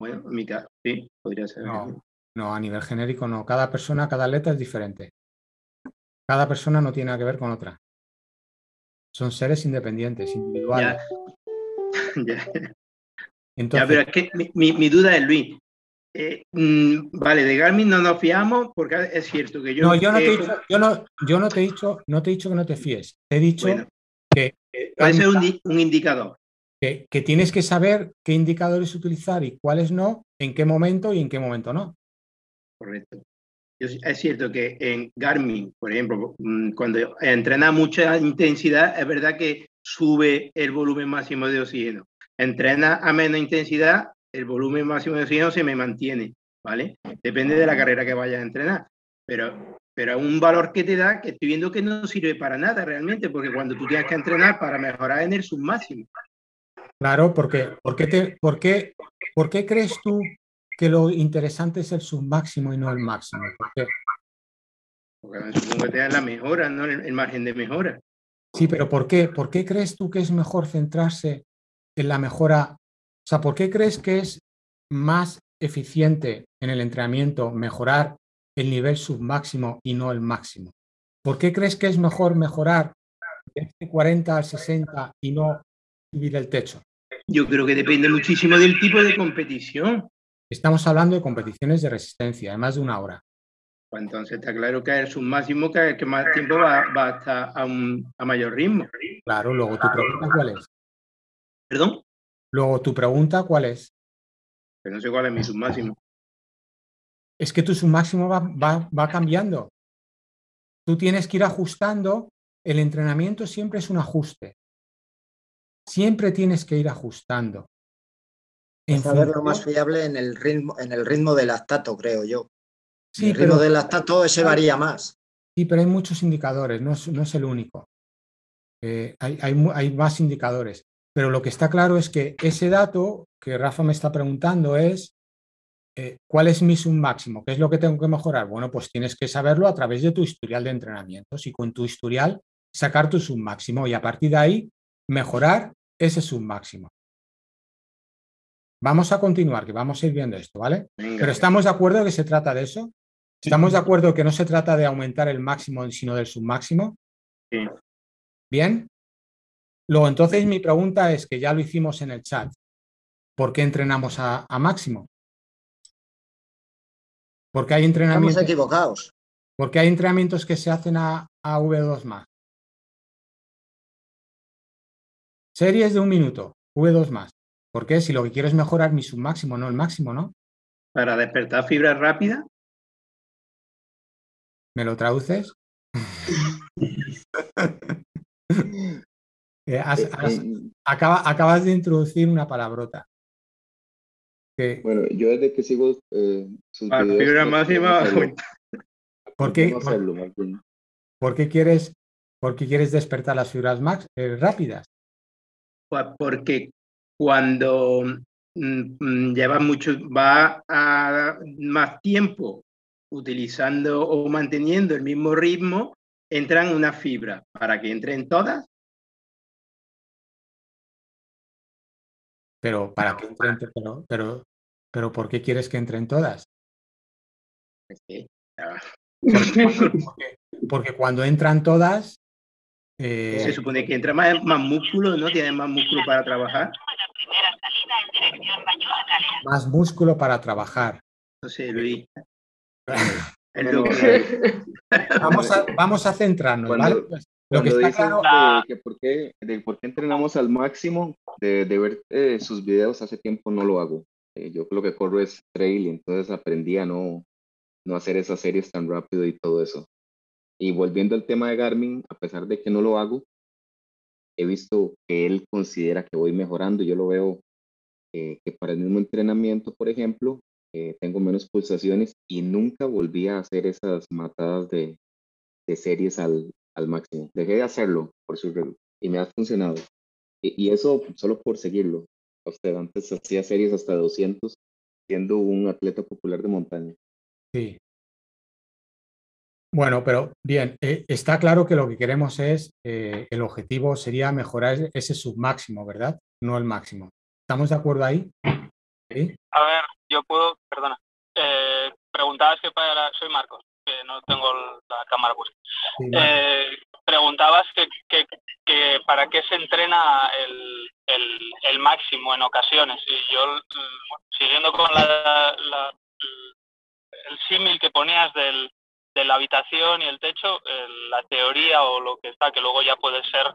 Bueno, en mi caso, sí, podría ser. No, no, a nivel genérico no. Cada persona, cada atleta es diferente. Cada persona no tiene nada que ver con otra. Son seres independientes, individuales. Ya, Entonces, pero es que mi, duda es, Luis, eh, mm, vale, de Garmin no nos fiamos porque es cierto que yo... No, yo no, te, he dicho, yo no, yo no te he dicho, no te he dicho que no te fíes. Te he dicho que... puede ser un, indicador. Que, tienes que saber qué indicadores utilizar y cuáles no, en qué momento y en qué momento no. Correcto. Es cierto que en Garmin, por ejemplo, mm, cuando entrena mucha intensidad, es verdad que sube el volumen máximo de oxígeno. Entrena a menos intensidad, el volumen máximo de oxígeno se me mantiene, ¿vale? Depende de la carrera que vayas a entrenar. Pero, pero un valor que te da que estoy viendo que no sirve para nada realmente, porque cuando tú tienes que entrenar para mejorar en el submáximo. Claro, porque, ¿por qué, te, por, qué, ¿por qué crees tú que lo interesante es el submáximo y no el máximo. ¿Por qué? Porque supongo que te da la mejora, no el, margen de mejora. Sí, pero ¿por qué? ¿Por qué crees tú que es mejor centrarse en la mejora? O sea, ¿por qué crees que es más eficiente en el entrenamiento mejorar el nivel submáximo y no el máximo? ¿Por qué crees que es mejor mejorar de 40 al 60 y no subir el techo? Yo creo que depende muchísimo del tipo de competición. Estamos hablando de competiciones de resistencia, de más de una hora. Pues entonces está claro que es un máximo que, que más tiempo va, a estar a, un, a mayor ritmo. Claro, luego tu pregunta cuál es. ¿Perdón? Luego tu pregunta cuál es. Que no sé cuál es mi submáximo. Es que tu submáximo va, va, va cambiando. Tú tienes que ir ajustando. El entrenamiento siempre es un ajuste. Siempre tienes que ir ajustando. En saber lo más fiable en el ritmo, en el ritmo del lactato, creo yo. Sí, pero del lactato ese varía más. Sí, pero hay muchos indicadores, no es, el único. Eh, hay, más indicadores. Pero lo que está claro es que ese dato que Rafa me está preguntando es eh, ¿cuál es mi sub máximo? ¿Qué es lo que tengo que mejorar? Bueno, pues tienes que saberlo a través de tu historial de entrenamientos y con tu historial sacar tu sub máximo y a partir de ahí mejorar ese sub máximo. Vamos a continuar, que vamos a ir viendo esto, ¿vale? Pero estamos de acuerdo que se trata de eso. ¿Estamos de acuerdo que no se trata de aumentar el máximo, sino del submáximo? Sí. Bien. Luego, entonces, mi pregunta es que ya lo hicimos en el chat. ¿Por qué entrenamos a, máximo? Porque hay entrenamientos. Estamos equivocados. Porque hay entrenamientos que se hacen a, a V2 más. Series de un minuto, V2 más. ¿Por qué? Si lo que quiero es mejorar mi submáximo, no el máximo, ¿no? Para despertar fibra rápida. ¿Me lo traduces? Eh, eh, eh, acabas de introducir una palabrota. Bueno, yo desde que sigo sus fibra máxima. ¿Por qué, por, qué quieres, por qué quieres despertar las fibras max, rápidas? Porque cuando mm, mm, lleva mucho, va a más tiempo utilizando o manteniendo el mismo ritmo, entran una fibra para que entren todas. Pero para que entren, pero, pero, pero ¿por qué quieres que entren todas? porque, cuando entran todas. Eh, Se supone que entra más, más músculo, ¿no? Tienen más músculo para trabajar. Más músculo para trabajar. No sé, Luis. vamos, a, vamos a centrarnos, ¿vale? Pues, lo que está claro... que, por, qué, de por qué entrenamos al máximo, de, de ver eh, sus videos hace tiempo no lo hago. Eh, yo lo que corro es trail entonces aprendí a no, no hacer esas series tan rápido y todo eso. Y volviendo al tema de Garmin, a pesar de que no lo hago, he visto que él considera que voy mejorando. Yo lo veo eh, que para el mismo entrenamiento, por ejemplo, eh, tengo menos pulsaciones y nunca volví a hacer esas matadas de, series al, máximo. Dejé de hacerlo por su y me ha funcionado. Y, eso solo por seguirlo. Sea, antes hacía series hasta 200 siendo un atleta popular de montaña. Sí, bueno, pero bien, eh, está claro que lo que queremos es, eh, el objetivo sería mejorar ese submáximo, ¿verdad? No el máximo. ¿Estamos de acuerdo ahí? A ver, yo puedo, perdona, eh, preguntabas que para, soy Marcos, que no tengo la cámara puesta. preguntabas que, que, para qué se entrena el, el, máximo en ocasiones. Y yo, mm, siguiendo con la, el símil que ponías del, de la habitación y el techo, la teoría o lo que está, que luego ya puede ser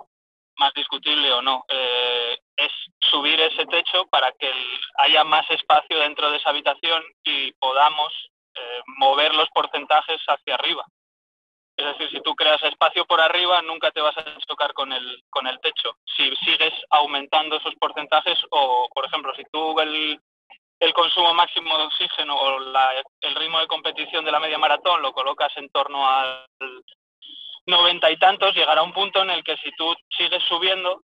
más discutible o no, eh, es subir ese techo para que haya más espacio dentro de esa habitación y podamos eh, mover los porcentajes hacia arriba. Es decir, si tú creas espacio por arriba, nunca te vas a chocar con el, con el techo. Si sigues aumentando esos porcentajes o, por ejemplo, si tú el, el consumo máximo de oxígeno o el ritmo de competición de la media maratón lo colocas en torno al noventa y tantos, llegará un punto en el que si tú sigues subiendo,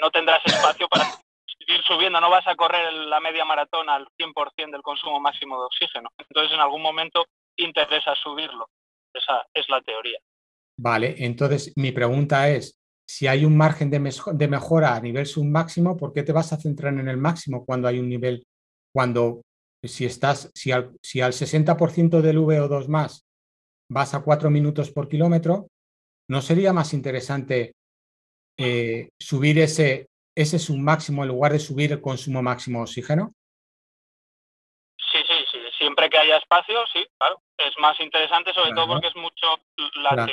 no tendrás espacio para seguir subiendo, no vas a correr la media maratón al 100% del consumo máximo de oxígeno. Entonces, en algún momento interesa subirlo. Esa es la teoría. Vale, entonces mi pregunta es, si hay un margen de, de mejora a nivel submáximo, ¿por qué te vas a centrar en el máximo cuando hay un nivel cuando si estás, si al, si al 60% del VO2 más vas a 4 minutos por kilómetro, ¿no sería más interesante eh, subir ese, ese submáximo en lugar de subir el consumo máximo de oxígeno? Sí, sí, sí. Siempre que haya espacio, sí, claro. Es más interesante, sobre todo porque es mucho. La,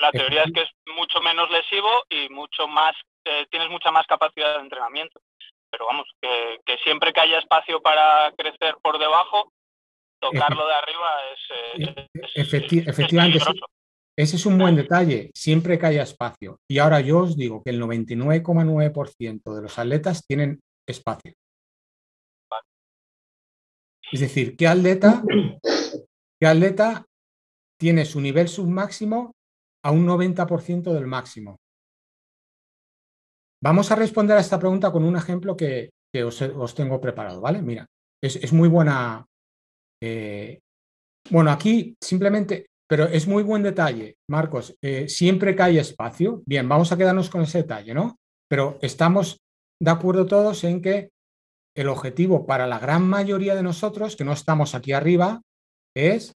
la teoría es que es mucho menos lesivo y mucho más. Eh, tienes mucha más capacidad de entrenamiento pero vamos, que, siempre que haya espacio para crecer por debajo, tocarlo de arriba es... Eh, efectivamente, ese es un buen detalle, siempre que haya espacio. Y ahora yo os digo que el 99,9% de los atletas tienen espacio. Es decir, ¿qué atleta, ¿Qué atleta tiene su nivel submáximo a un 90% del máximo? Vamos a responder a esta pregunta con un ejemplo que, os, tengo preparado, ¿vale? Mira, es, muy buena. Eh, bueno, aquí simplemente, pero es muy buen detalle, Marcos. Eh, siempre que hay espacio, bien, vamos a quedarnos con ese detalle, ¿no? Pero estamos de acuerdo todos en que el objetivo para la gran mayoría de nosotros, que no estamos aquí arriba, es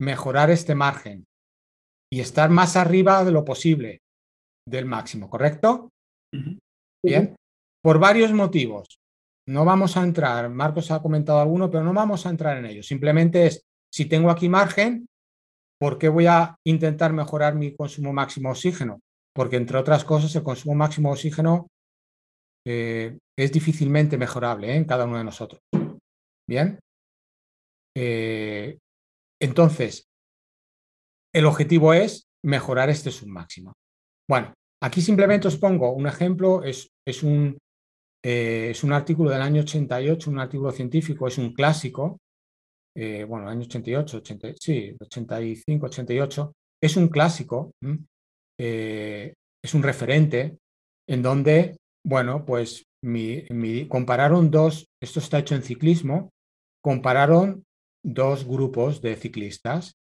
mejorar este margen y estar más arriba de lo posible del máximo, ¿correcto? Bien, por varios motivos. No vamos a entrar, Marcos ha comentado alguno, pero no vamos a entrar en ello. Simplemente es, si tengo aquí margen, ¿por qué voy a intentar mejorar mi consumo máximo de oxígeno? Porque, entre otras cosas, el consumo máximo de oxígeno eh, es difícilmente mejorable ¿eh? en cada uno de nosotros. Bien. Eh, entonces, el objetivo es mejorar este submáximo. Bueno, aquí simplemente os pongo un ejemplo, es, es, un, es un artículo del año 88, un artículo científico, es un clásico, bueno, el año 88, sí, 85, 88, es un clásico, es un referente en donde bueno, pues compararon dos, esto está hecho en ciclismo, compararon dos grupos de ciclistas.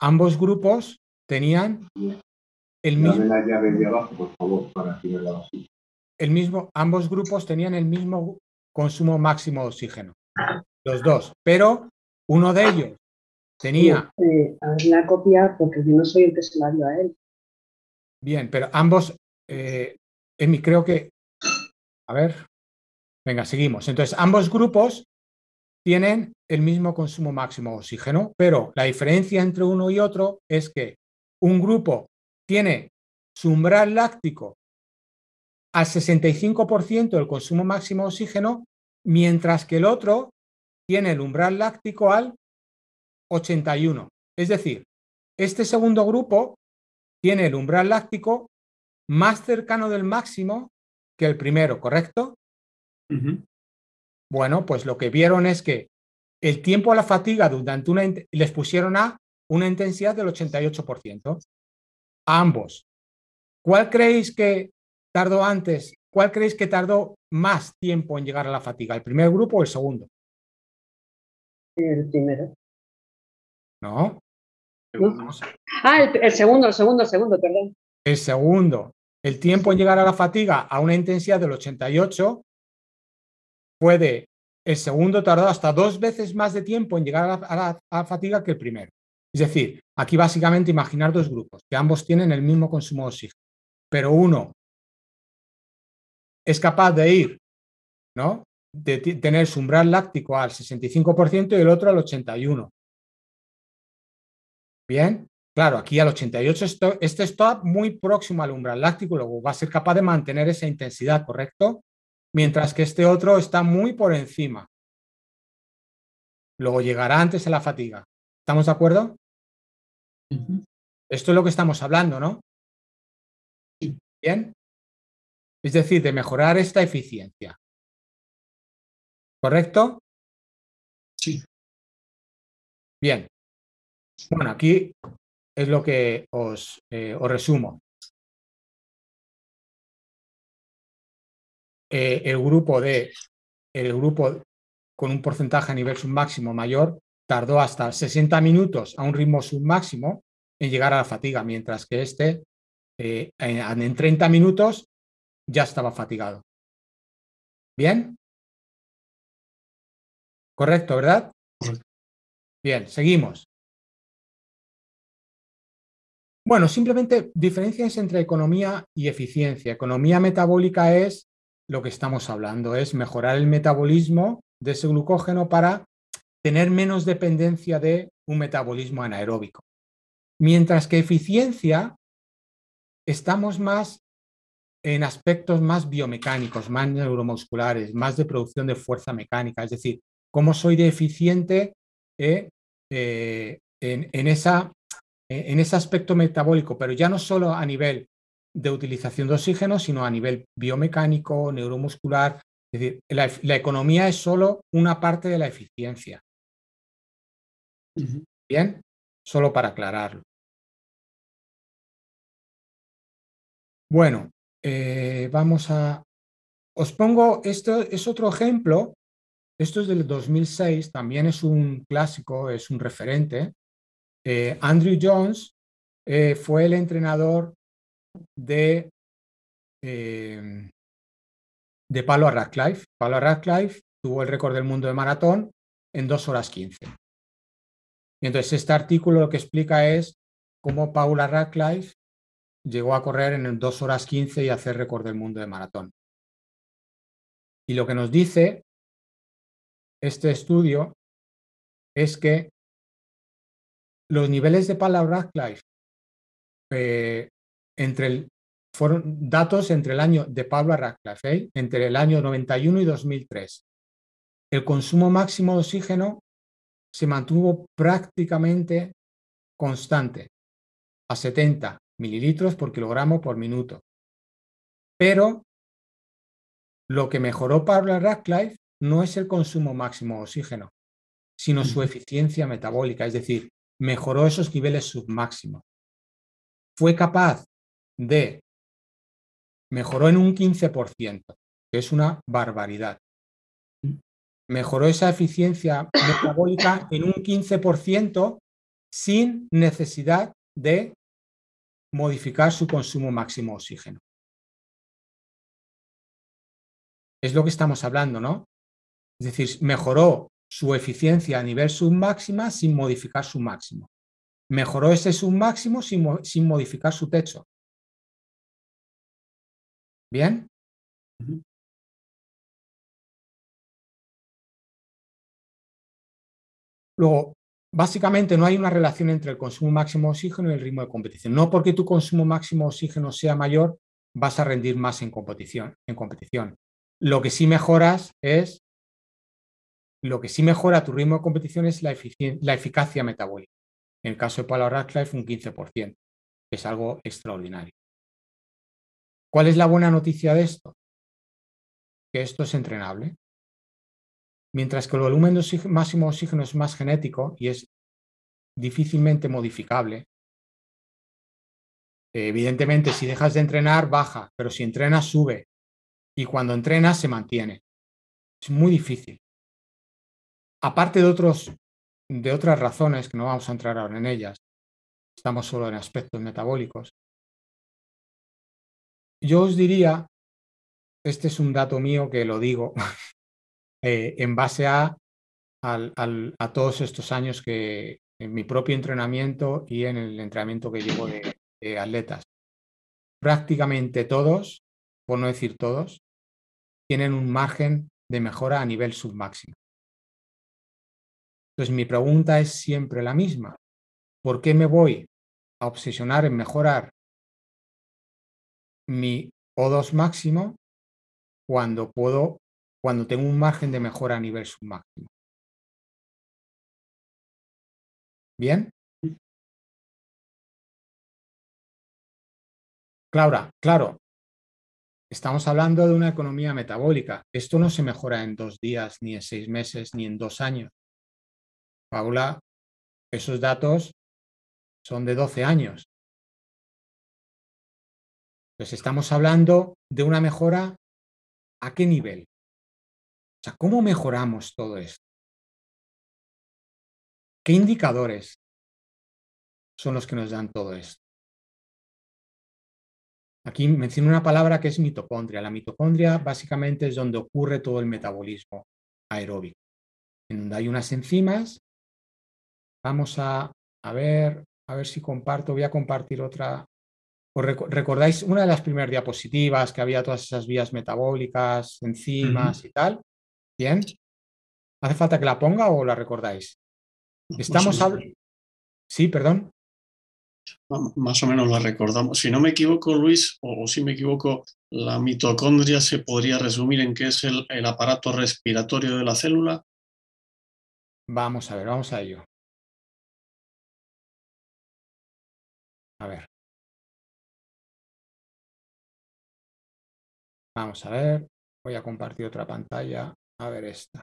Ambos grupos tenían el mismo... El mismo, ambos grupos tenían el mismo consumo máximo de oxígeno, los dos, pero uno de ellos tenía... Eh, la copia porque yo no soy el que se la dio a él. Bien, pero ambos, eh, creo que a ver, venga, seguimos. Entonces, ambos grupos tienen el mismo consumo máximo de oxígeno, pero la diferencia entre uno y otro es que un grupo tiene su umbral láctico al 65% del consumo máximo de oxígeno, mientras que el otro tiene el umbral láctico al 81. Es decir, este segundo grupo tiene el umbral láctico más cercano del máximo que el primero, ¿correcto? Bueno, pues lo que vieron es que el tiempo a la fatiga durante una les pusieron a una intensidad del 88%. A ambos. ¿Cuál creéis que tardó antes? ¿Cuál creéis que tardó más tiempo en llegar a la fatiga? ¿El primer grupo o el segundo? El primero. No. Ah, el, el, segundo, el segundo, el segundo, perdón. El segundo el tiempo en llegar a la fatiga a una intensidad del 88 puede, el segundo tardar hasta dos veces más de tiempo en llegar a la, fatiga que el primero. Es decir, aquí básicamente imaginar dos grupos, que ambos tienen el mismo consumo de oxígeno, pero uno es capaz de ir, ¿no? De tener su umbral láctico al 65% y el otro al 81%. Bien, Claro, aquí al 88 este está muy próximo al umbral láctico, luego va a ser capaz de mantener esa intensidad, ¿correcto? Mientras que este otro está muy por encima. Luego llegará antes a la fatiga. ¿Estamos de acuerdo? Esto es lo que estamos hablando, ¿no? Bien. Es decir, de mejorar esta eficiencia. ¿Correcto? Sí. Bien. Bueno, aquí es lo que os, eh, resumo. Eh, el grupo de el grupo con un porcentaje a nivel submáximo mayor tardó hasta 60 minutos a un ritmo submáximo en llegar a la fatiga, mientras que este eh, en, en 30 minutos ya estaba fatigado. ¿Bien? Correcto, ¿verdad? Bien, seguimos. Bueno, simplemente diferencias entre economía y eficiencia. Economía metabólica es lo que estamos hablando, es mejorar el metabolismo de ese glucógeno para tener menos dependencia de un metabolismo anaeróbico. Mientras que eficiencia, estamos más en aspectos más biomecánicos, más neuromusculares, más de producción de fuerza mecánica, es decir, cómo soy de eficiente eh, eh, en, ese aspecto metabólico, pero ya no solo a nivel de utilización de oxígeno, sino a nivel biomecánico, neuromuscular. Es decir, la, economía es solo una parte de la eficiencia. Bien, solo para aclararlo. Bueno, eh, vamos a... Os pongo, esto es otro ejemplo, esto es del 2006, también es un clásico, es un referente. Eh, Andrew Jones eh, fue el entrenador de, de Palo Radcliffe. Palo Radcliffe tuvo el récord del mundo de maratón en 2 horas 15. Y entonces este artículo lo que explica es cómo Paula Radcliffe llegó a correr en 2 horas 15 y hacer récord del mundo de maratón. Y lo que nos dice este estudio es que los niveles de Paula Radcliffe eh, entre el, fueron datos entre el año de Paula Radcliffe, ¿eh? entre el año 91 y 2003. El consumo máximo de oxígeno se mantuvo prácticamente constante a 70 mililitros por kilogramo por minuto. Pero lo que mejoró Pablo Radcliffe no es el consumo máximo de oxígeno, sino su eficiencia metabólica, es decir, mejoró esos niveles submáximos. Fue capaz de, mejoró en un 15%, que es una barbaridad. Mejoró esa eficiencia metabólica en un 15% sin necesidad de modificar su consumo máximo de oxígeno. Es lo que estamos hablando, ¿no? Es decir, mejoró su eficiencia a nivel submáxima sin modificar su máximo. Mejoró ese submáximo sin, sin modificar su techo. ¿Bien? Luego, básicamente no hay una relación entre el consumo máximo de oxígeno y el ritmo de competición. No porque tu consumo máximo de oxígeno sea mayor, vas a rendir más en competición. En competición. Lo que sí mejoras es, lo que sí mejora tu ritmo de competición es la, la eficacia metabólica. En el caso de Paula Radcliffe, un 15%, que es algo extraordinario. ¿Cuál es la buena noticia de esto? Que esto es entrenable. Mientras que el volumen máximo de oxígeno es más genético y es difícilmente modificable, evidentemente si dejas de entrenar baja, pero si entrenas sube y cuando entrenas se mantiene. Es muy difícil. Aparte de, otros, de otras razones que no vamos a entrar ahora en ellas, estamos solo en aspectos metabólicos. Yo os diría, este es un dato mío que lo digo Eh, en base a, a, todos estos años que en mi propio entrenamiento y en el entrenamiento que llevo de, atletas. Prácticamente todos, por no decir todos, tienen un margen de mejora a nivel submáximo. Entonces mi pregunta es siempre la misma. ¿Por qué me voy a obsesionar en mejorar mi O2 máximo cuando puedo cuando tengo un margen de mejora a nivel submáximo. ¿Bien? Claro, claro, estamos hablando de una economía metabólica. Esto no se mejora en dos días, ni en seis meses, ni en dos años. Paula, esos datos son de 12 años. Entonces estamos hablando de una mejora a qué nivel? O sea, ¿cómo mejoramos todo esto? ¿Qué indicadores son los que nos dan todo esto? Aquí menciono una palabra que es mitocondria. La mitocondria básicamente es donde ocurre todo el metabolismo aeróbico, en donde hay unas enzimas. Vamos a, ver, a ver si comparto, voy a compartir otra. ¿Os recordáis una de las primeras diapositivas que había todas esas vías metabólicas, enzimas y tal? Bien. ¿Hace falta que la ponga o la recordáis? Estamos hablando. Sí, perdón. Más o menos la recordamos. Si no me equivoco, Luis, o, si me equivoco, la mitocondria se podría resumir en qué es el, el aparato respiratorio de la célula. Vamos a ver, vamos a ello. A ver. Vamos a ver, voy a compartir otra pantalla, a ver esta.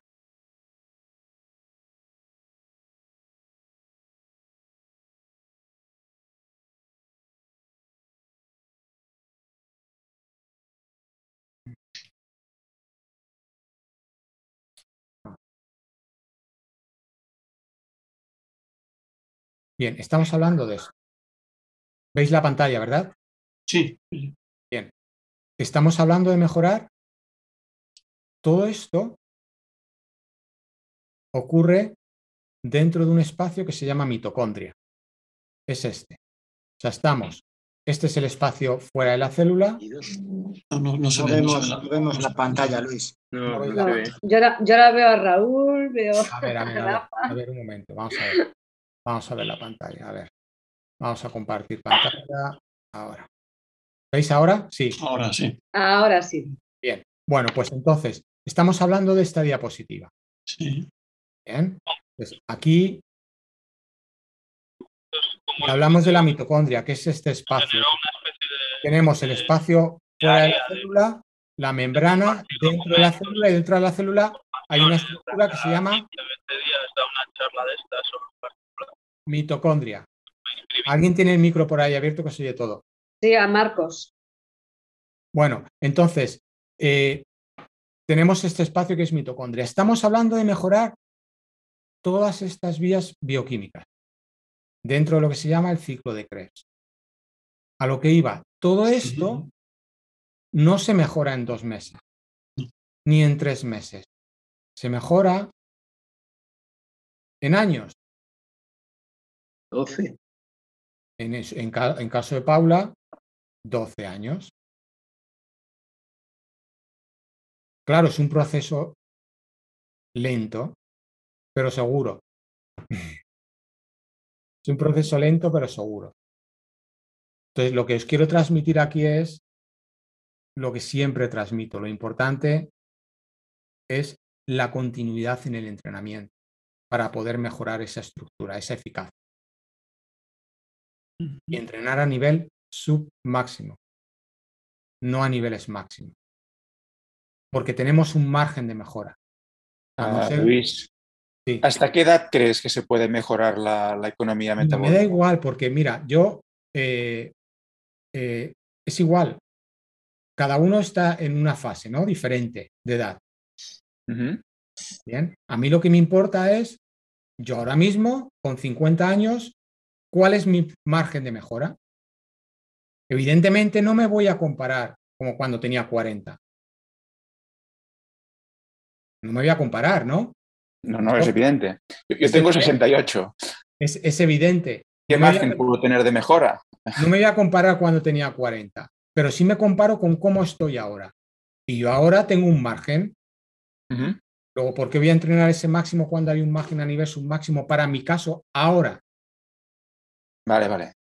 Bien, estamos hablando de eso. ¿Veis la pantalla, verdad? Sí. Estamos hablando de mejorar. Todo esto ocurre dentro de un espacio que se llama mitocondria. Es este. O sea, estamos. Este es el espacio fuera de la célula. No, no, vemos, la pantalla, Luis. No, yo, la, veo a Raúl, veo a ver, a ver, a ver, un momento, vamos a ver. Vamos a ver la pantalla, a ver. Vamos a compartir pantalla ahora. ¿Veis ahora? Sí. Ahora sí. Ahora sí. Bien. Bueno, pues entonces, estamos hablando de esta diapositiva. Sí. Bien. Pues aquí hablamos de la mitocondria, que es este espacio. Tenemos el espacio fuera de la célula, la membrana dentro de la célula y dentro de la célula hay una estructura que se llama mitocondria. ¿Alguien tiene el micro por ahí abierto que se oye todo? Sí, a Marcos. Bueno, entonces, eh, tenemos este espacio que es mitocondria. Estamos hablando de mejorar todas estas vías bioquímicas dentro de lo que se llama el ciclo de Krebs. A lo que iba, todo esto no se mejora en dos meses, ni en tres meses. Se mejora en años. 12. En, en caso de Paula, 12 años. Claro, es un proceso lento, pero seguro. Es un proceso lento, pero seguro. Entonces, lo que os quiero transmitir aquí es lo que siempre transmito. Lo importante es la continuidad en el entrenamiento para poder mejorar esa estructura, esa eficacia. Y entrenar a nivel submáximo, no a niveles máximos. Porque tenemos un margen de mejora. Ah, Luis, ¿Hasta qué edad crees que se puede mejorar la, economía metabólica? Me da igual, porque mira, yo eh, eh, es igual. Cada uno está en una fase ¿no? diferente de edad. Bien, a mí lo que me importa es, yo ahora mismo, con 50 años, ¿cuál es mi margen de mejora? Evidentemente no me voy a comparar como cuando tenía 40. No me voy a comparar, ¿no? No, no, es evidente. Yo, tengo 68. Es, es evidente. ¿Qué margen puedo tener de mejora? No me voy a comparar cuando tenía 40, pero sí me comparo con cómo estoy ahora. Y yo ahora tengo un margen. Luego, ¿por qué voy a entrenar ese máximo cuando hay un margen a nivel submáximo para mi caso ahora? Vale, vale.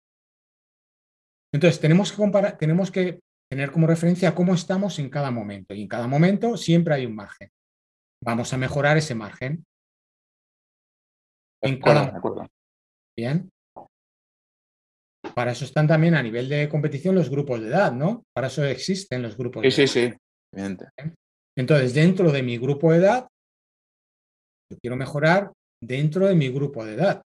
Entonces, tenemos que, comparar, tenemos que tener como referencia cómo estamos en cada momento. Y en cada momento siempre hay un margen. Vamos a mejorar ese margen. En cada... Bien. Para eso están también a nivel de competición los grupos de edad, ¿no? Para eso existen los grupos de edad. Sí, sí, sí. Entonces, dentro de mi grupo de edad, yo quiero mejorar dentro de mi grupo de edad.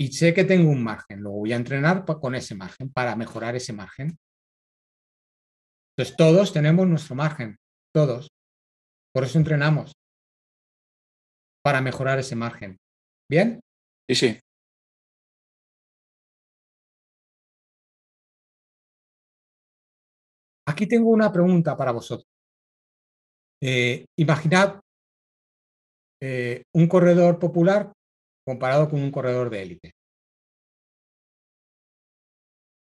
Y sé que tengo un margen, luego voy a entrenar con ese margen para mejorar ese margen. Entonces, todos tenemos nuestro margen, todos. Por eso entrenamos, para mejorar ese margen. ¿Bien? Sí, sí. Aquí tengo una pregunta para vosotros. Eh, imaginad eh, un corredor popular comparado con un corredor de élite.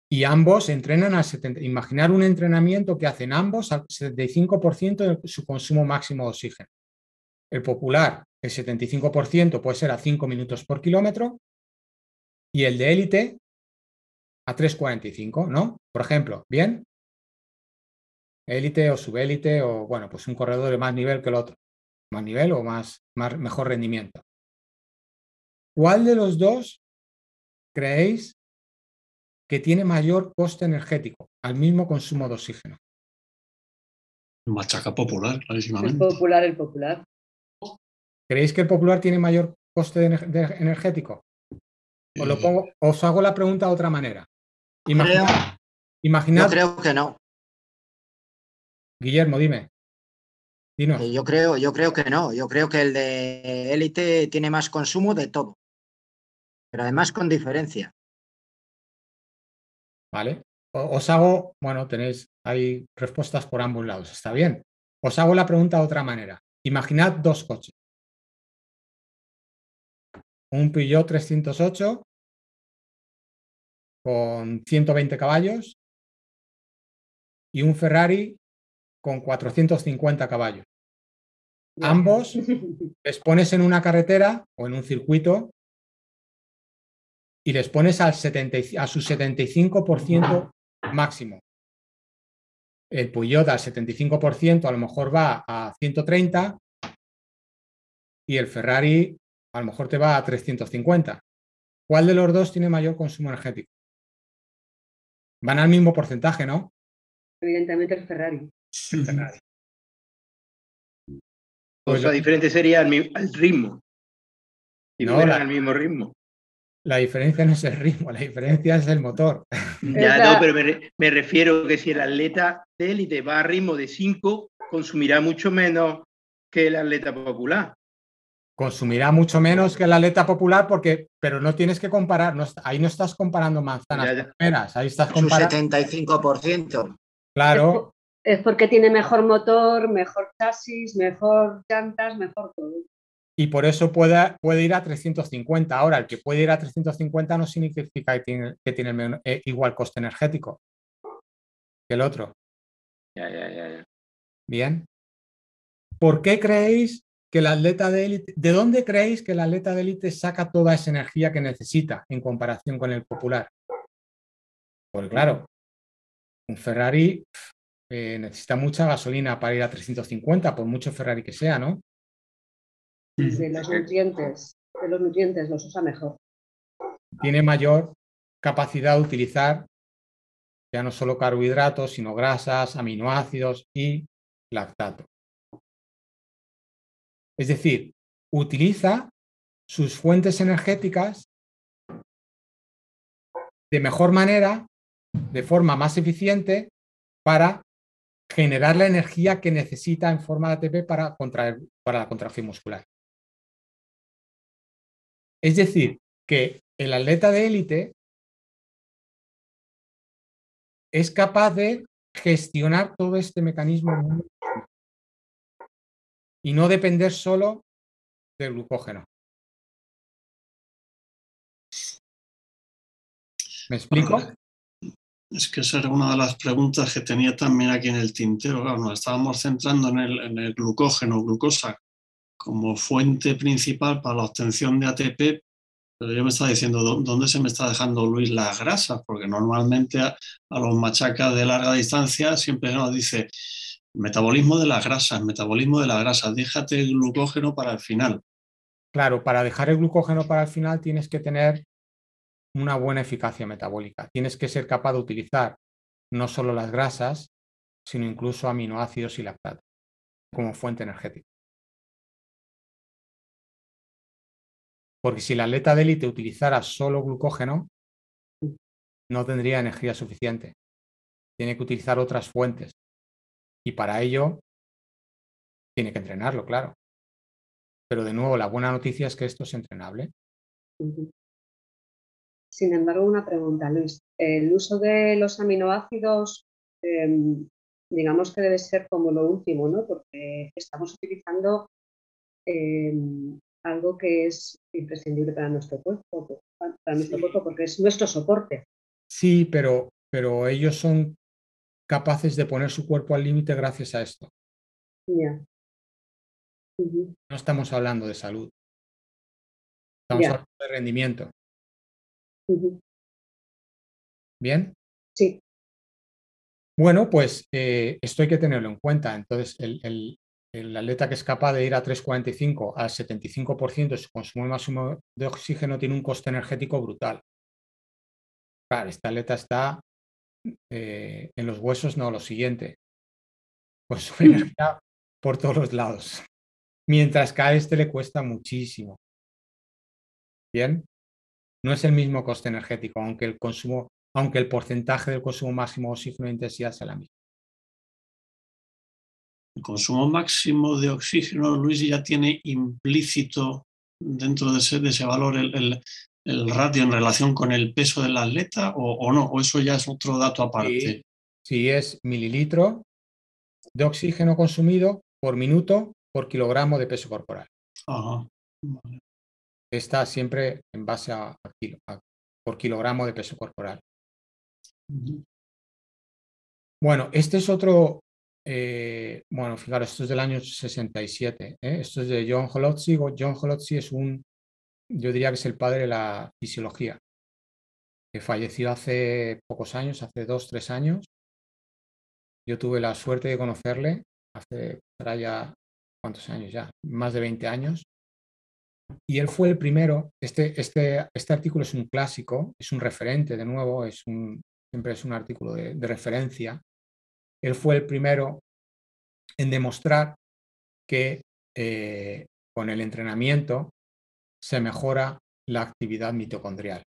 Y ambos entrenan al 70%. Imaginar un entrenamiento que hacen ambos al 75% de su consumo máximo de oxígeno. El popular, el 75% puede ser a 5 minutos por kilómetro y el de élite a 3,45, ¿no? Por ejemplo, ¿bien? Élite o subélite o, bueno, pues un corredor de más nivel que el otro. Más nivel o más mejor rendimiento. ¿Cuál de los dos creéis que tiene mayor coste energético al mismo consumo de oxígeno? Machaca popular, clarísimamente. El popular, el popular. ¿Creéis que el popular tiene mayor coste energético? Os, lo pongo, os hago la pregunta de otra manera. Imaginad, yo creo que no. Guillermo, dime. Dinos. Eh, yo creo, yo creo que no. Yo creo que el de élite tiene más consumo de todo pero además con diferencia. ¿Vale? Os hago, bueno, tenéis hay respuestas por ambos lados, está bien. Os hago la pregunta de otra manera. Imaginad dos coches. Un Peugeot 308 con 120 caballos y un Ferrari con 450 caballos. Ambos les pones en una carretera o en un circuito y les pones al 70, a su 75% máximo. El Peugeot al 75% a lo mejor va a 130 y el Ferrari a lo mejor te va a 350. ¿Cuál de los dos tiene mayor consumo energético? Van al mismo porcentaje, ¿no? Evidentemente el Ferrari. El Ferrari. Pues la diferencia sería el, ritmo. Y no, al mismo ritmo. La diferencia no es el ritmo, la diferencia es el motor. Ya, no, pero me, me, refiero que si el atleta de élite va a ritmo de 5, consumirá mucho menos que el atleta popular consumirá mucho menos que el atleta popular porque, pero no tienes que comparar, ahí no estás comparando manzanas peras, ahí estás comparando... Su 75%. Claro. Es, porque tiene mejor motor, mejor chasis, mejor llantas, mejor todo. Y por eso puede, puede ir a 350. Ahora, el que puede ir a 350 no significa que tiene, que tiene eh, igual coste energético que el otro. Ya, ya, ya. Bien. ¿Por qué creéis que el atleta de élite, ¿de dónde creéis que el atleta de élite saca toda esa energía que necesita en comparación con el popular? Pues claro, un Ferrari eh, necesita mucha gasolina para ir a 350, por mucho Ferrari que sea, ¿no? Sí, los nutrientes, de los nutrientes los usa mejor. Tiene mayor capacidad de utilizar ya no solo carbohidratos, sino grasas, aminoácidos y lactato. Es decir, utiliza sus fuentes energéticas de mejor manera, de forma más eficiente, para generar la energía que necesita en forma de ATP para, contraer, para la contracción muscular. Es decir, que el atleta de élite es capaz de gestionar todo este mecanismo y no depender solo del glucógeno. ¿Me explico? Es que esa era una de las preguntas que tenía también aquí en el tintero. nos estábamos centrando en el, en el glucógeno, glucosa, como fuente principal para la obtención de ATP, pero yo me estaba diciendo, ¿dónde se me está dejando Luis las grasas? Porque normalmente a, a los machacas de larga distancia siempre nos dice, Metabolismo de las grasas, metabolismo de las grasas, déjate el glucógeno para el final. Claro, para dejar el glucógeno para el final tienes que tener una buena eficacia metabólica. Tienes que ser capaz de utilizar no solo las grasas, sino incluso aminoácidos y lactato como fuente energética. Porque si la atleta de élite utilizara solo glucógeno, no tendría energía suficiente. Tiene que utilizar otras fuentes y para ello tiene que entrenarlo, claro. Pero de nuevo, la buena noticia es que esto es entrenable. Sin embargo, una pregunta, Luis. El uso de los aminoácidos, em, digamos que debe ser como lo último, ¿no? Porque estamos utilizando em, algo que es imprescindible para nuestro cuerpo, para nuestro cuerpo, porque es nuestro soporte. Sí, pero, pero ellos son capaces de poner su cuerpo al límite gracias a esto. No estamos hablando de salud. Estamos hablando de rendimiento. ¿Bien? Sí. Bueno, pues eh, esto hay que tenerlo en cuenta. Entonces, el, el, atleta que es capaz de ir a 3,45 al 75% de su consumo máximo de oxígeno tiene un coste energético brutal. Claro, este atleta está eh, en los huesos no, lo siguiente. Pues su energía por todos los lados. Mientras que a este le cuesta muchísimo. Bien. No es el mismo coste energético, aunque el consumo, aunque el porcentaje del consumo máximo de oxígeno de intensidad sea la misma. El consumo máximo de oxígeno, Luis, ya tiene implícito dentro de ese, valor el, el radio en relación con el peso del atleta o, no? ¿O eso ya es otro dato aparte? Sí, es mililitro de oxígeno consumido por minuto por kilogramo de peso corporal. Está siempre en base a, kilo, por kilogramo de peso corporal. Bueno, este es otro, eh, bueno, fijaros, esto es del año 67, ¿eh? esto es de John Holotzi. John Holotzi es un, yo diría que es el padre de la fisiología, falleció hace pocos años, hace dos, tres años. Yo tuve la suerte de conocerle hace, ya, ¿cuántos años ya? Más de 20 años. Y él fue el primero, este, este, este artículo es un clásico, es un referente de nuevo, es un, siempre es un artículo de, referencia. Él fue el primero en demostrar que eh, con el entrenamiento se mejora la actividad mitocondrial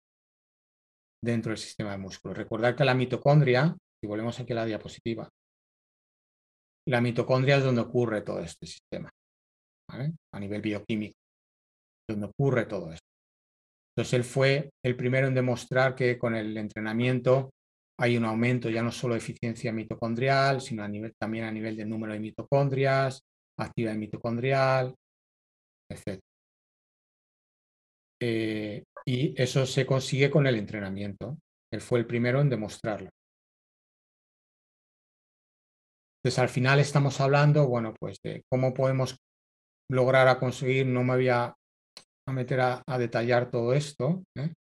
dentro del sistema de músculo. Recordar que la mitocondria, si volvemos aquí a la diapositiva, la mitocondria es donde ocurre todo este sistema, a nivel bioquímico, donde ocurre todo esto. Entonces él fue el primero en demostrar que con el entrenamiento hay un aumento ya no solo de eficiencia mitocondrial, sino a también a nivel del número de mitocondrias, actividad mitocondrial, etc. Eh, y eso se consigue con el entrenamiento. Él fue el primero en demostrarlo. Entonces, al final estamos hablando, bueno, pues de cómo podemos lograr a conseguir, no me voy a, meter a, detallar todo esto, ¿eh?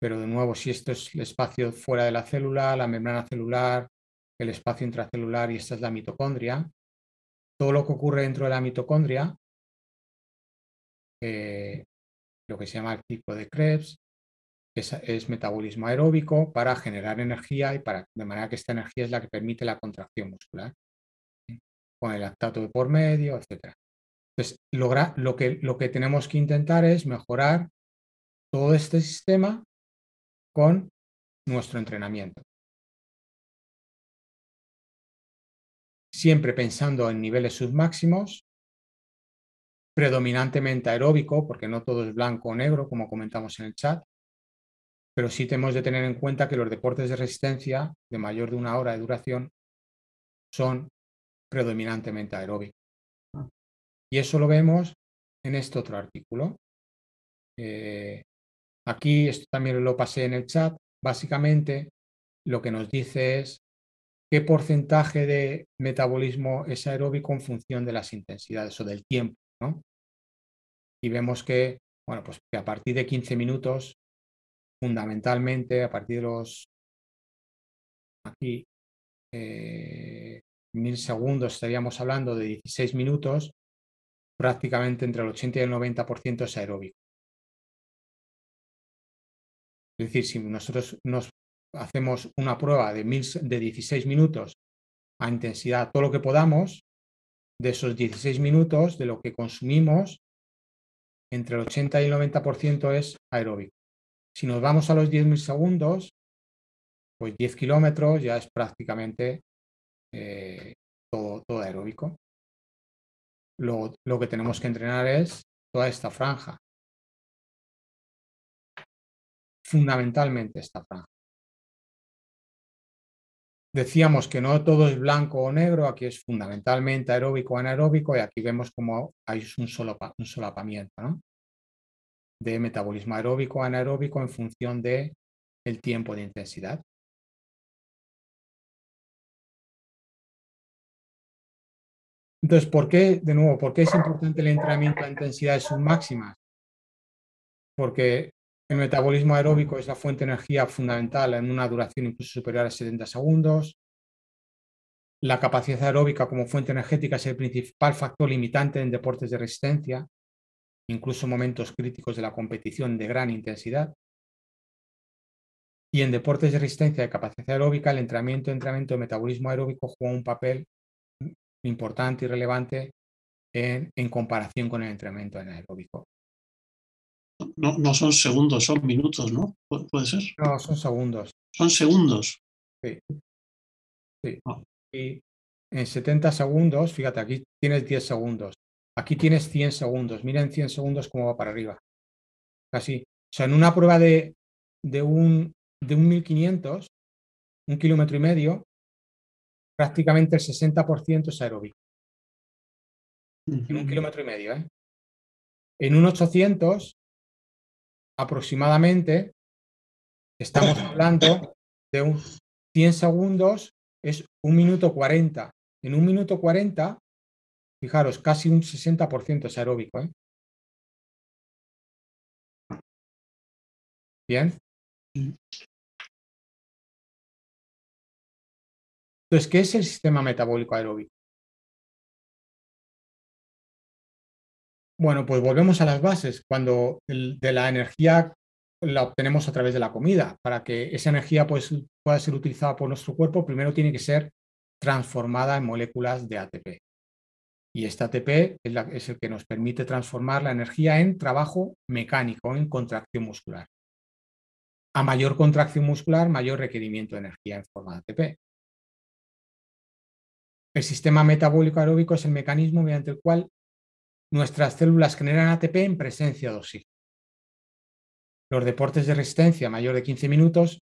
Pero de nuevo, si esto es el espacio fuera de la célula, la membrana celular, el espacio intracelular y esta es la mitocondria, todo lo que ocurre dentro de la mitocondria, eh, lo que se llama el ciclo de Krebs, es, metabolismo aeróbico para generar energía y para, de manera que esta energía es la que permite la contracción muscular, con el lactato de por medio, etc. Entonces, logra, lo, que, lo que tenemos que intentar es mejorar todo este sistema con nuestro entrenamiento. Siempre pensando en niveles submáximos, predominantemente aeróbico, porque no todo es blanco o negro, como comentamos en el chat, pero sí tenemos de tener en cuenta que los deportes de resistencia de mayor de una hora de duración son predominantemente aeróbicos. Y eso lo vemos en este otro artículo. Eh, Aquí, esto también lo pasé en el chat, básicamente lo que nos dice es qué porcentaje de metabolismo es aeróbico en función de las intensidades o del tiempo, ¿no? Y vemos que, bueno, pues que a partir de 15 minutos, fundamentalmente, a partir de los, aquí, eh, mil segundos, estaríamos hablando de 16 minutos, prácticamente entre el 80 y el 90% es aeróbico. Es decir, si nosotros nos hacemos una prueba de, de 16 minutos a intensidad, todo lo que podamos, de esos 16 minutos, de lo que consumimos, entre el 80 y el 90% es aeróbico. Si nos vamos a los 10.000 segundos, pues 10 kilómetros ya es prácticamente eh, todo, todo, aeróbico. lo que tenemos que entrenar es toda esta franja, fundamentalmente esta franja. Decíamos que no todo es blanco o negro, aquí es fundamentalmente aeróbico o anaeróbico y aquí vemos como hay un, un solapamiento de metabolismo aeróbico anaeróbico en función del el tiempo de intensidad. Entonces, ¿por qué, de nuevo, por qué es importante el entrenamiento a intensidades submáximas? Porque el metabolismo aeróbico es la fuente de energía fundamental en una duración incluso superior a 70 segundos. La capacidad aeróbica como fuente energética es el principal factor limitante en deportes de resistencia, incluso en momentos críticos de la competición de gran intensidad. Y en deportes de resistencia de capacidad aeróbica, el entrenamiento, entrenamiento de metabolismo aeróbico juega un papel importante y relevante en comparación con el entrenamiento anaeróbico. No, no son segundos, son minutos, ¿no? ¿Puede ser? No, son segundos. Son segundos. Sí. sí. Ah. Y en 70 segundos, fíjate, aquí tienes 10 segundos. Aquí tienes 100 segundos. Miren 100 segundos cómo va para arriba. Casi O sea, en una prueba de, un, de un 1500, un kilómetro y medio, prácticamente el 60% es aeróbico. En un kilómetro y medio. ¿eh? En un 800, aproximadamente, estamos hablando de un 100 segundos, es un minuto 40. En un minuto 40, fijaros, casi un 60% es aeróbico. ¿eh? Bien. Entonces, ¿qué es el sistema metabólico aeróbico? Bueno, pues volvemos a las bases. Cuando de la energía la obtenemos a través de la comida, para que esa energía pues, pueda ser utilizada por nuestro cuerpo, primero tiene que ser transformada en moléculas de ATP. Y este ATP es, es el que nos permite transformar la energía en trabajo mecánico, en contracción muscular. A mayor contracción muscular, mayor requerimiento de energía en forma de ATP. El sistema metabólico aeróbico es el mecanismo mediante el cual nuestras células generan ATP en presencia de oxígeno. Los deportes de resistencia mayor de 15 minutos,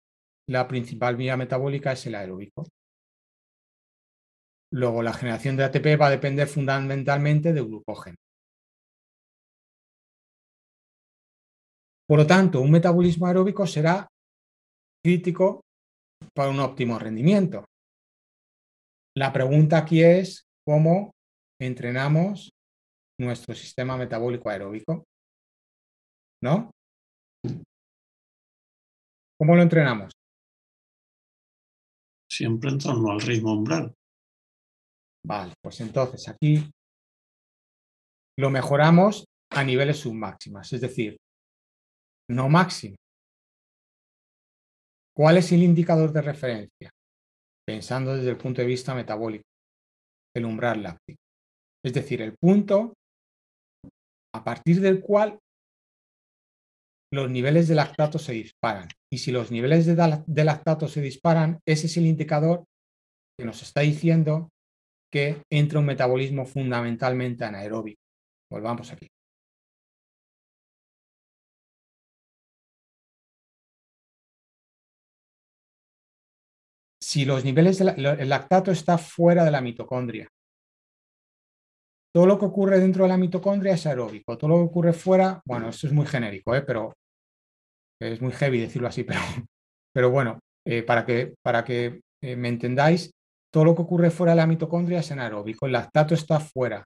la principal vía metabólica es el aeróbico. Luego, la generación de ATP va a depender fundamentalmente de glucógeno. Por lo tanto, un metabolismo aeróbico será crítico para un óptimo rendimiento. La pregunta aquí es cómo entrenamos nuestro sistema metabólico aeróbico. ¿No? ¿Cómo lo entrenamos? Siempre en torno al ritmo umbral. Vale, pues entonces aquí lo mejoramos a niveles submáximas, es decir, no máximo. ¿Cuál es el indicador de referencia? Pensando desde el punto de vista metabólico, el umbral láctico. Es decir, el punto a partir del cual los niveles de lactato se disparan. Y si los niveles de, lactato se disparan, ese es el indicador que nos está diciendo que entra un metabolismo fundamentalmente anaeróbico. Volvamos aquí. Si los niveles del lactato está fuera de la mitocondria, todo lo que ocurre dentro de la mitocondria es aeróbico, todo lo que ocurre fuera, bueno, esto es muy genérico, ¿eh? pero es muy heavy decirlo así, pero, pero bueno, eh, para que, para que eh, me entendáis, todo lo que ocurre fuera de la mitocondria es anaeróbico, el lactato está fuera.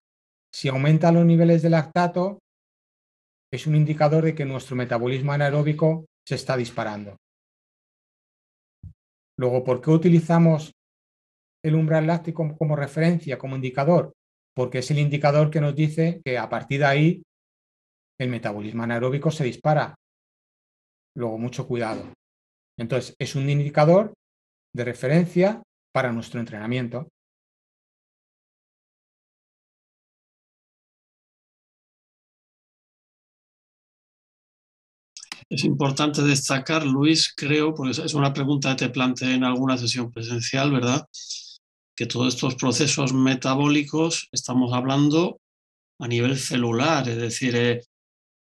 Si aumentan los niveles de lactato, es un indicador de que nuestro metabolismo anaeróbico se está disparando. Luego, ¿por qué utilizamos el umbral láctico como referencia, como indicador? Porque es el indicador que nos dice que a partir de ahí el metabolismo anaeróbico se dispara. Luego, mucho cuidado. Entonces, es un indicador de referencia para nuestro entrenamiento. Es importante destacar, Luis, creo, porque es una pregunta que te planteé en alguna sesión presencial, ¿verdad? Que todos estos procesos metabólicos estamos hablando a nivel celular, es decir, eh,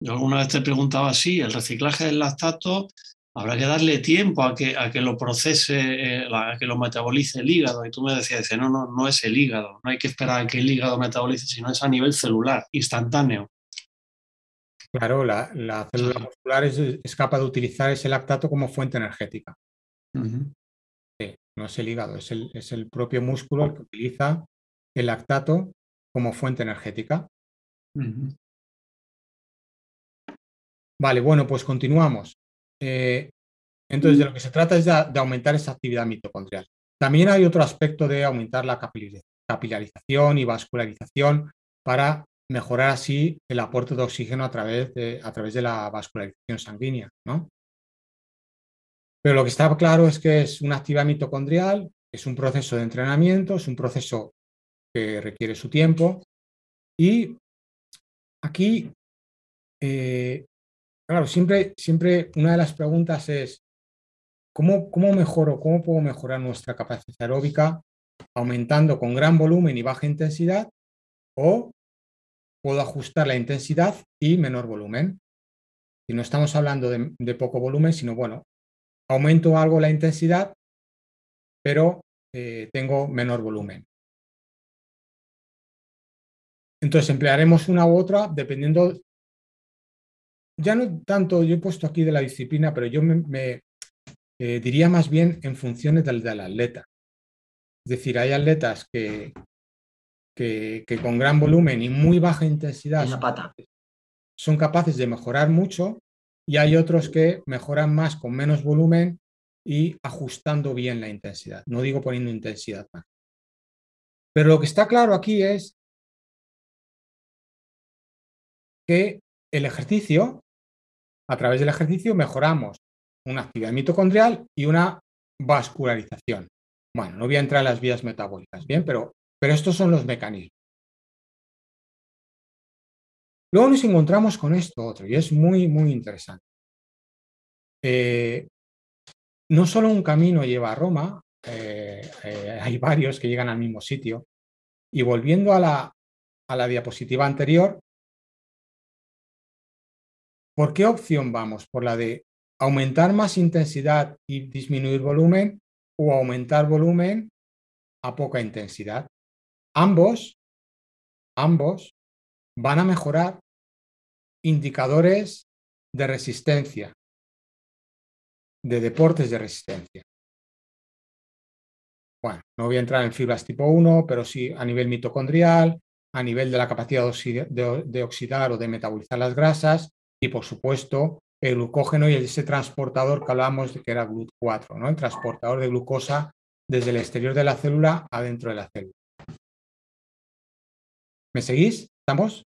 yo alguna vez te preguntaba, sí, el reciclaje del lactato habrá que darle tiempo a que, a que lo procese, eh, a que lo metabolice el hígado. Y tú me decías, no, no, no es el hígado, no hay que esperar a que el hígado metabolice, sino es a nivel celular, instantáneo. Claro, la, célula muscular es, capaz de utilizar ese lactato como fuente energética no es el hígado, es el, es el propio músculo el que utiliza el lactato como fuente energética. Vale, bueno, pues continuamos. Eh, entonces, de lo que se trata es de, aumentar esa actividad mitocondrial. También hay otro aspecto de aumentar la capilarización y vascularización para mejorar así el aporte de oxígeno a través de, a través de la vascularización sanguínea. ¿no? Pero lo que está claro es que es una actividad mitocondrial, es un proceso de entrenamiento, es un proceso que requiere su tiempo. Y aquí, eh, claro, siempre, siempre una de las preguntas es, ¿cómo, ¿cómo mejoro, cómo puedo mejorar nuestra capacidad aeróbica aumentando con gran volumen y baja intensidad? ¿O puedo ajustar la intensidad y menor volumen? Y no estamos hablando de, poco volumen, sino, bueno, aumento algo la intensidad, pero eh, tengo menor volumen. Entonces emplearemos una u otra dependiendo, ya no tanto, yo he puesto aquí de la disciplina, pero yo me, eh, diría más bien en funciones del, del, atleta. Es decir, hay atletas que, que, con gran volumen y muy baja intensidad son capaces de mejorar mucho y hay otros que mejoran más con menos volumen y ajustando bien la intensidad. No digo poniendo intensidad más. Pero lo que está claro aquí es que el ejercicio, a través del ejercicio mejoramos una actividad mitocondrial y una vascularización. Bueno, no voy a entrar en las vías metabólicas, bien, pero, pero estos son los mecanismos. Luego nos encontramos con esto otro, y es muy, muy interesante. Eh, no solo un camino lleva a Roma, eh, eh, hay varios que llegan al mismo sitio. Y volviendo a la, a la diapositiva anterior, ¿por qué opción vamos? ¿Por la de aumentar más intensidad y disminuir volumen o aumentar volumen a poca intensidad? Ambos, ambos van a mejorar indicadores de resistencia, de deportes de resistencia. Bueno, no voy a entrar en fibras tipo 1, pero sí a nivel mitocondrial, a nivel de la capacidad de oxidar o de metabolizar las grasas y, por supuesto, el glucógeno y ese transportador que hablábamos de que era GLUT4, ¿no? el transportador de glucosa desde el exterior de la célula adentro de la célula. ¿Me seguís? ¿Estamos?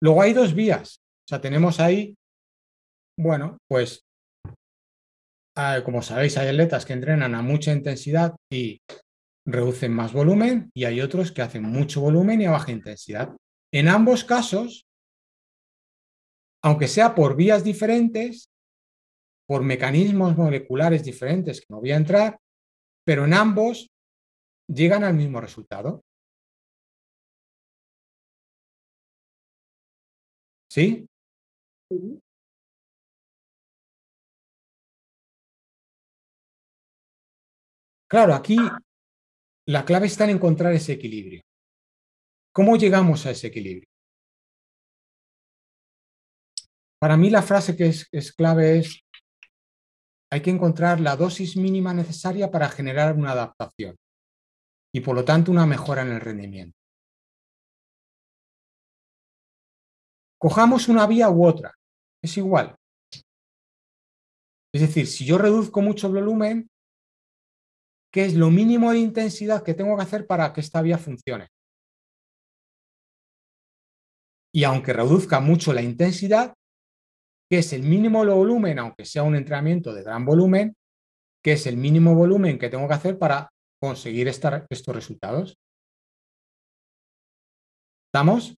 Luego hay dos vías. O sea, tenemos ahí, bueno, pues Ah, como sabéis, hay atletas que entrenan a mucha intensidad y reducen más volumen y hay otros que hacen mucho volumen y a baja intensidad. En ambos casos, aunque sea por vías diferentes, por mecanismos moleculares diferentes que no voy a entrar, pero en ambos llegan al mismo resultado. ¿Sí? Claro, aquí la clave está en encontrar ese equilibrio. ¿Cómo llegamos a ese equilibrio? Para mí la frase que es, clave es, hay que encontrar la dosis mínima necesaria para generar una adaptación y por lo tanto una mejora en el rendimiento. Cojamos una vía u otra, es igual. Es decir, si yo reduzco mucho el volumen, qué es lo mínimo de intensidad que tengo que hacer para que esta vía funcione. Y aunque reduzca mucho la intensidad, que es el mínimo volumen, aunque sea un entrenamiento de gran volumen, que es el mínimo volumen que tengo que hacer para conseguir estos resultados. ¿Estamos?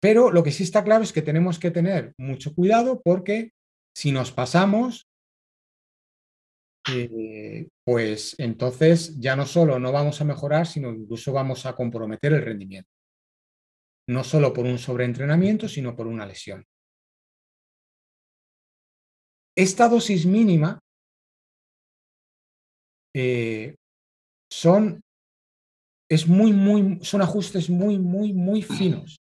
Pero lo que sí está claro es que tenemos que tener mucho cuidado porque si nos pasamos, eh, pues entonces ya no solo no vamos a mejorar, sino incluso vamos a comprometer el rendimiento. No solo por un sobreentrenamiento, sino por una lesión. Esta dosis mínima eh, son, es muy, muy, son ajustes muy, muy, muy finos.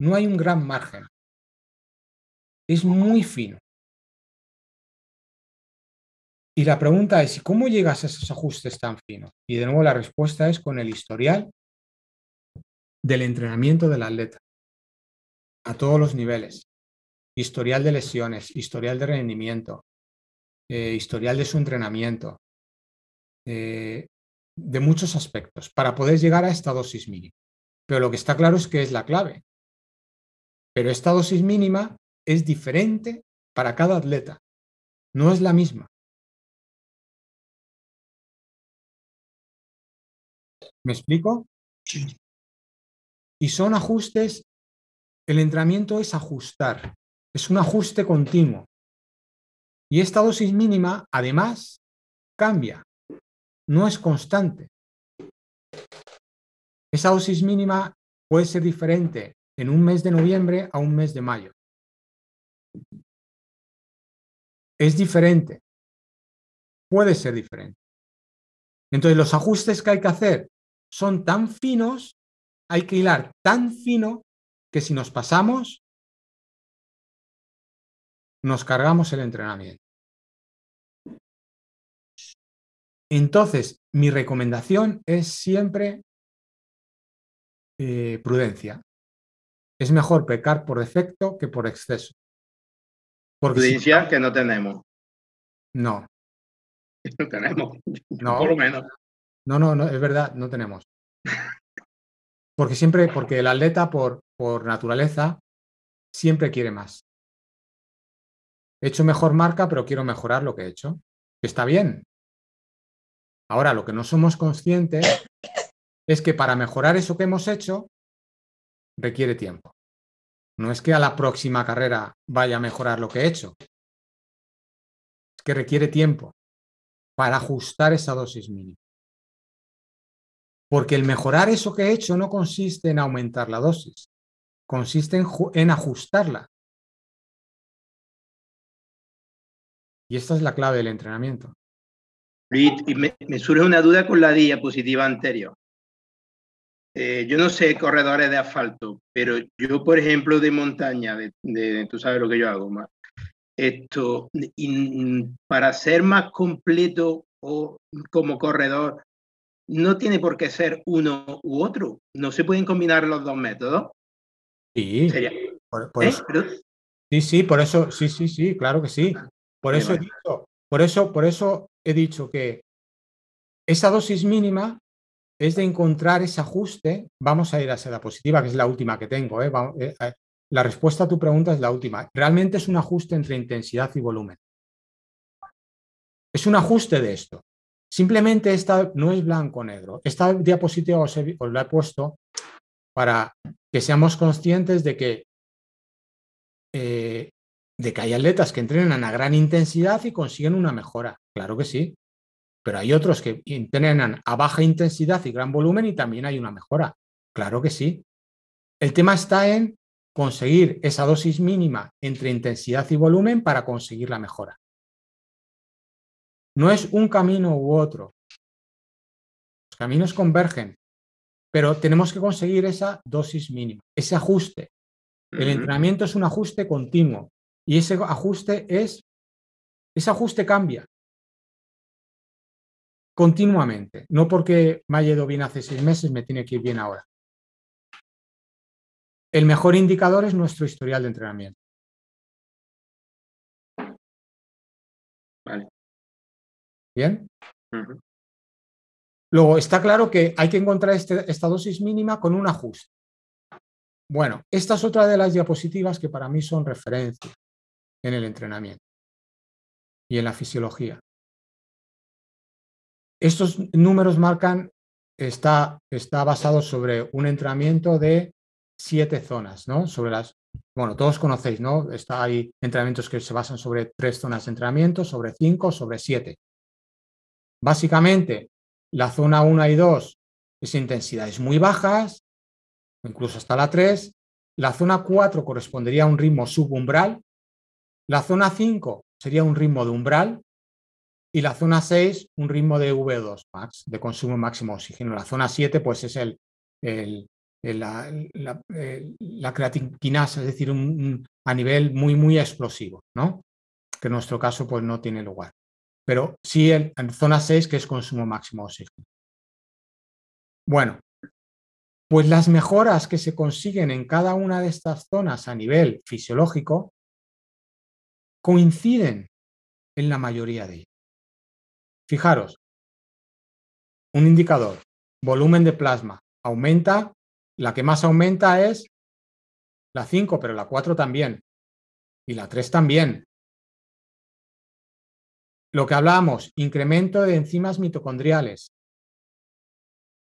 No hay un gran margen. Es muy fino. Y la pregunta es, ¿cómo llegas a esos ajustes tan finos? Y de nuevo la respuesta es con el historial del entrenamiento del atleta, a todos los niveles. Historial de lesiones, historial de rendimiento, eh, historial de su entrenamiento, eh, de muchos aspectos, para poder llegar a esta dosis mínima. Pero lo que está claro es que es la clave. Pero esta dosis mínima es diferente para cada atleta. No es la misma. ¿Me explico? Sí. Y son ajustes, el entrenamiento es ajustar, es un ajuste continuo. Y esta dosis mínima, además, cambia, no es constante. Esa dosis mínima puede ser diferente en un mes de noviembre a un mes de mayo. Es diferente. Puede ser diferente. Entonces, los ajustes que hay que hacer son tan finos, hay que hilar tan fino que si nos pasamos, nos cargamos el entrenamiento. Entonces, mi recomendación es siempre eh, prudencia. Es mejor pecar por defecto que por exceso. prudencia que no tenemos. No. No tenemos. No. Por lo menos. No, no, no, es verdad, no tenemos. Porque siempre, porque el atleta por, por naturaleza siempre quiere más. He hecho mejor marca, pero quiero mejorar lo que he hecho. Está bien. Ahora, lo que no somos conscientes es que para mejorar eso que hemos hecho requiere tiempo. No es que a la próxima carrera vaya a mejorar lo que he hecho. Es que requiere tiempo para ajustar esa dosis mínima. Porque el mejorar eso que he hecho no consiste en aumentar la dosis, consiste en, ajustarla. Y esta es la clave del entrenamiento. Y me, me surge una duda con la diapositiva anterior. Eh, yo no sé corredores de asfalto, pero yo, por ejemplo, de montaña, de, tú sabes lo que yo hago más. Esto, para ser más completo o como corredor, no tiene por qué ser uno u otro. No se pueden combinar los dos métodos. Sí. por, ¿Eh? eso, sí, sí, por eso, sí, sí, sí, claro que sí. Ah, por eso he dicho, por eso, por eso he dicho que esa dosis mínima es de encontrar ese ajuste. Vamos a ir a esa diapositiva, que es la última que tengo. ¿eh? Eh, eh, la respuesta a tu pregunta es la última. Realmente es un ajuste entre intensidad y volumen. Es un ajuste de esto. Simplemente esta no es blanco-negro. Esta diapositiva os, la he puesto para que seamos conscientes de que, de que hay atletas que entrenan a gran intensidad y consiguen una mejora. Claro que sí. Pero hay otros que entrenan a baja intensidad y gran volumen y también hay una mejora. Claro que sí. El tema está en conseguir esa dosis mínima entre intensidad y volumen para conseguir la mejora. No es un camino u otro. Los caminos convergen, pero tenemos que conseguir esa dosis mínima, ese ajuste. El entrenamiento es un ajuste continuo y ese ajuste es, ese ajuste cambia continuamente, no porque me haya ido bien hace seis meses, me tiene que ir bien ahora. El mejor indicador es nuestro historial de entrenamiento. Vale. ¿Bien? Luego, está claro que hay que encontrar este, esta dosis mínima con un ajuste. Bueno, esta es otra de las diapositivas que para mí son referencia en el entrenamiento y en la fisiología. Estos números marcan, está, está basado sobre un entrenamiento de siete zonas, ¿no? Sobre las, bueno, todos conocéis, ¿no? Está, hay entrenamientos que se basan sobre tres zonas de entrenamiento, sobre cinco, sobre siete. Básicamente, la zona 1 y 2 es intensidades muy bajas, incluso hasta la 3. La zona 4 correspondería a un ritmo subumbral. La zona 5 sería un ritmo de umbral y la zona 6 un ritmo de V2 max, de consumo máximo de oxígeno. La zona 7 pues es el, la, la, es decir, un, a nivel muy, muy explosivo, ¿no? que en nuestro caso pues no tiene lugar. Pero sí en zona 6 que es consumo máximo de oxígeno. Bueno, pues las mejoras que se consiguen en cada una de estas zonas a nivel fisiológico coinciden en la mayoría de ellas. Fijaros, un indicador, volumen de plasma, aumenta, la que más aumenta es la 5, pero la 4 también, y la 3 también. Lo que hablamos, incremento de enzimas mitocondriales.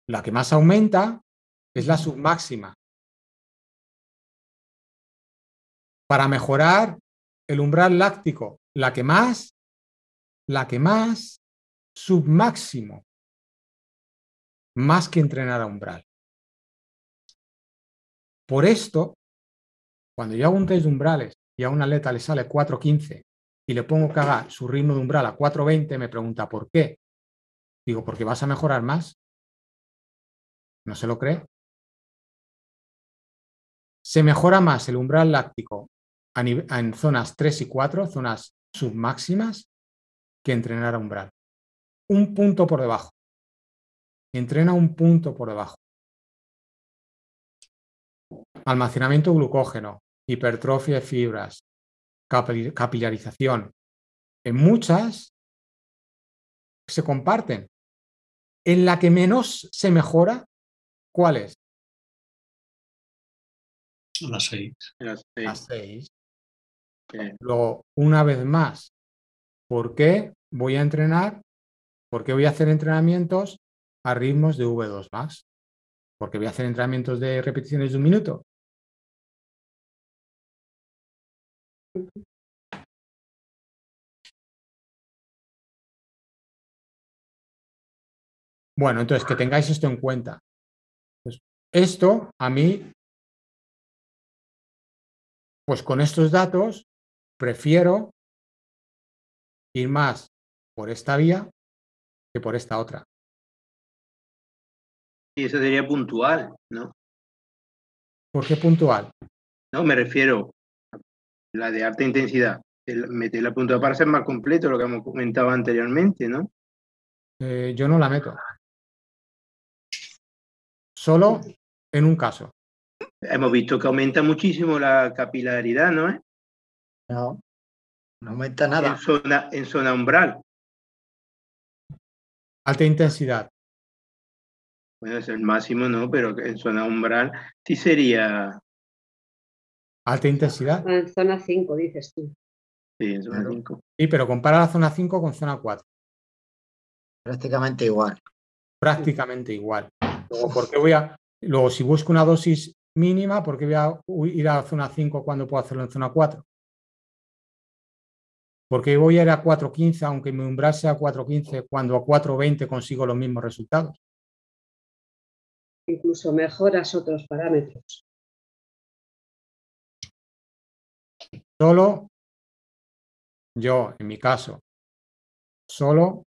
La que más aumenta es la submáxima. Para mejorar el umbral láctico, la que más, la que más submáximo, más que entrenar a umbral. Por esto, cuando yo hago un test de umbrales y a un atleta le sale 4.15 y le pongo que haga su ritmo de umbral a 4.20, me pregunta ¿por qué? Digo, porque vas a mejorar más. ¿No se lo cree? Se mejora más el umbral láctico en zonas 3 y 4, zonas submáximas, que entrenar a umbral. Un punto por debajo. Entrena un punto por debajo. Almacenamiento de glucógeno, hipertrofia de fibras, capilarización. En muchas se comparten. En la que menos se mejora, ¿cuál es? Las seis. Las seis. Luego, una vez más, ¿por qué voy a entrenar? ¿Por qué voy a hacer entrenamientos a ritmos de V2 más? Porque voy a hacer entrenamientos de repeticiones de un minuto. Bueno, entonces que tengáis esto en cuenta. Pues esto a mí, pues con estos datos, prefiero ir más por esta vía que por esta otra. Y eso sería puntual, ¿no? ¿Por qué puntual? No, me refiero a la de alta intensidad. meter la puntual para ser más completo, lo que hemos comentado anteriormente, ¿no? Eh, yo no la meto. Solo en un caso. Hemos visto que aumenta muchísimo la capilaridad, ¿no? No, no aumenta nada. En zona, en zona umbral. Alta intensidad. Bueno, es el máximo, no, pero en zona umbral sí sería. Alta intensidad. En zona 5, dices tú. Sí, en zona 5. Sí, pero compara la zona 5 con zona 4. Prácticamente igual. Prácticamente igual. Luego, ¿por qué voy a.? Luego, si busco una dosis mínima, ¿por qué voy a ir a la zona 5 cuando puedo hacerlo en zona 4? Porque voy a ir a 4.15 aunque mi umbral sea 4.15 cuando a 4.20 consigo los mismos resultados? Incluso mejoras otros parámetros. Solo, yo en mi caso, solo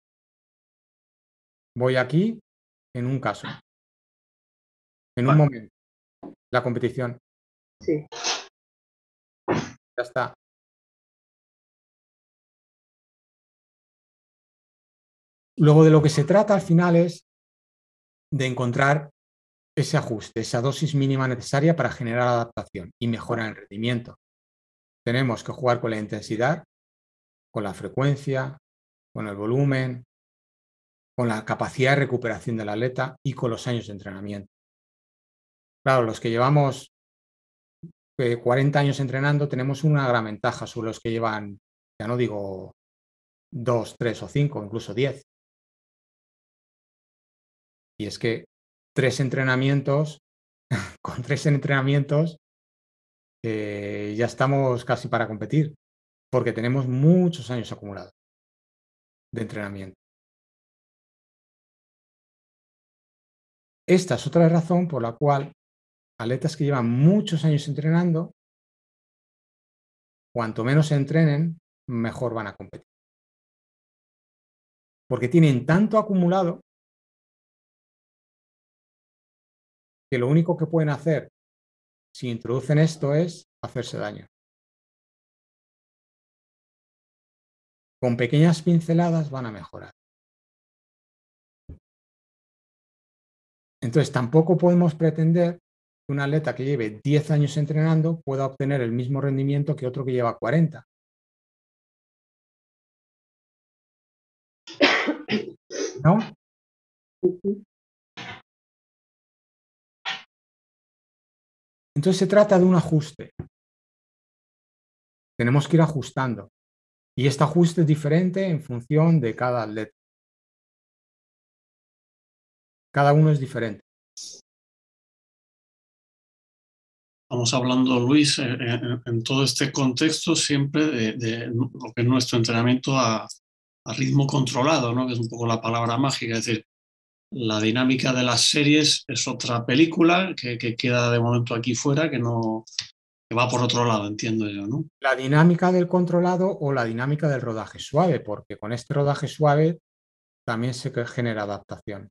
voy aquí en un caso, en un momento, la competición. Sí. Ya está. Luego de lo que se trata al final es de encontrar ese ajuste, esa dosis mínima necesaria para generar adaptación y mejorar el rendimiento. Tenemos que jugar con la intensidad, con la frecuencia, con el volumen, con la capacidad de recuperación del atleta y con los años de entrenamiento. Claro, los que llevamos 40 eh, años entrenando tenemos una gran ventaja sobre los que llevan, ya no digo 2, 3 o 5, incluso 10. Y es que tres entrenamientos, con tres entrenamientos, eh, ya estamos casi para competir, porque tenemos muchos años acumulados de entrenamiento. Esta es otra razón por la cual atletas que llevan muchos años entrenando, cuanto menos entrenen, mejor van a competir. Porque tienen tanto acumulado que lo único que pueden hacer si introducen esto es hacerse daño. Con pequeñas pinceladas van a mejorar. Entonces, tampoco podemos pretender que un atleta que lleve 10 años entrenando pueda obtener el mismo rendimiento que otro que lleva 40. ¿No? Entonces se trata de un ajuste. Tenemos que ir ajustando. Y este ajuste es diferente en función de cada atleta. Cada uno es diferente. Estamos hablando, Luis, en, todo este contexto siempre de, lo que es nuestro entrenamiento a, ritmo controlado, ¿no? que es un poco la palabra mágica. Es decir, la dinámica de las series es otra película que, queda de momento aquí fuera, que no que va por otro lado, entiendo yo, ¿no? La dinámica del controlado o la dinámica del rodaje suave, porque con este rodaje suave también se genera adaptación.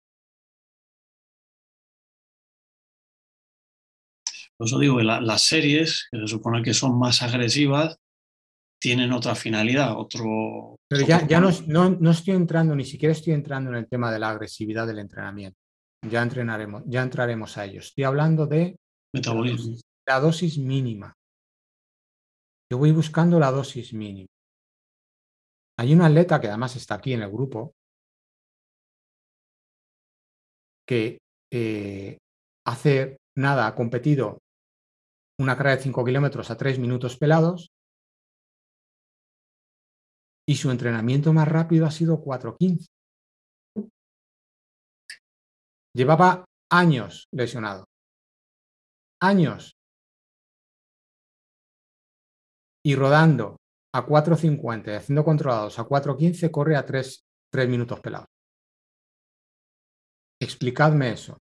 Por eso digo que las series, que se supone que son más agresivas, tienen otra finalidad, otro... Pero ya, ya no, no, estoy entrando, ni siquiera estoy entrando en el tema de la agresividad del entrenamiento. Ya entrenaremos, ya entraremos a ello. Estoy hablando de metabolismo. La dosis, mínima. Yo voy buscando la dosis mínima. Hay un atleta que además está aquí en el grupo que eh, hace nada, ha competido una carrera de 5 kilómetros a 3 minutos pelados y su entrenamiento más rápido ha sido 4.15. Llevaba años lesionado. Años. Y rodando a 4.50 y haciendo controlados a 4.15 corre a 3, 3 minutos pelados. Explicadme eso.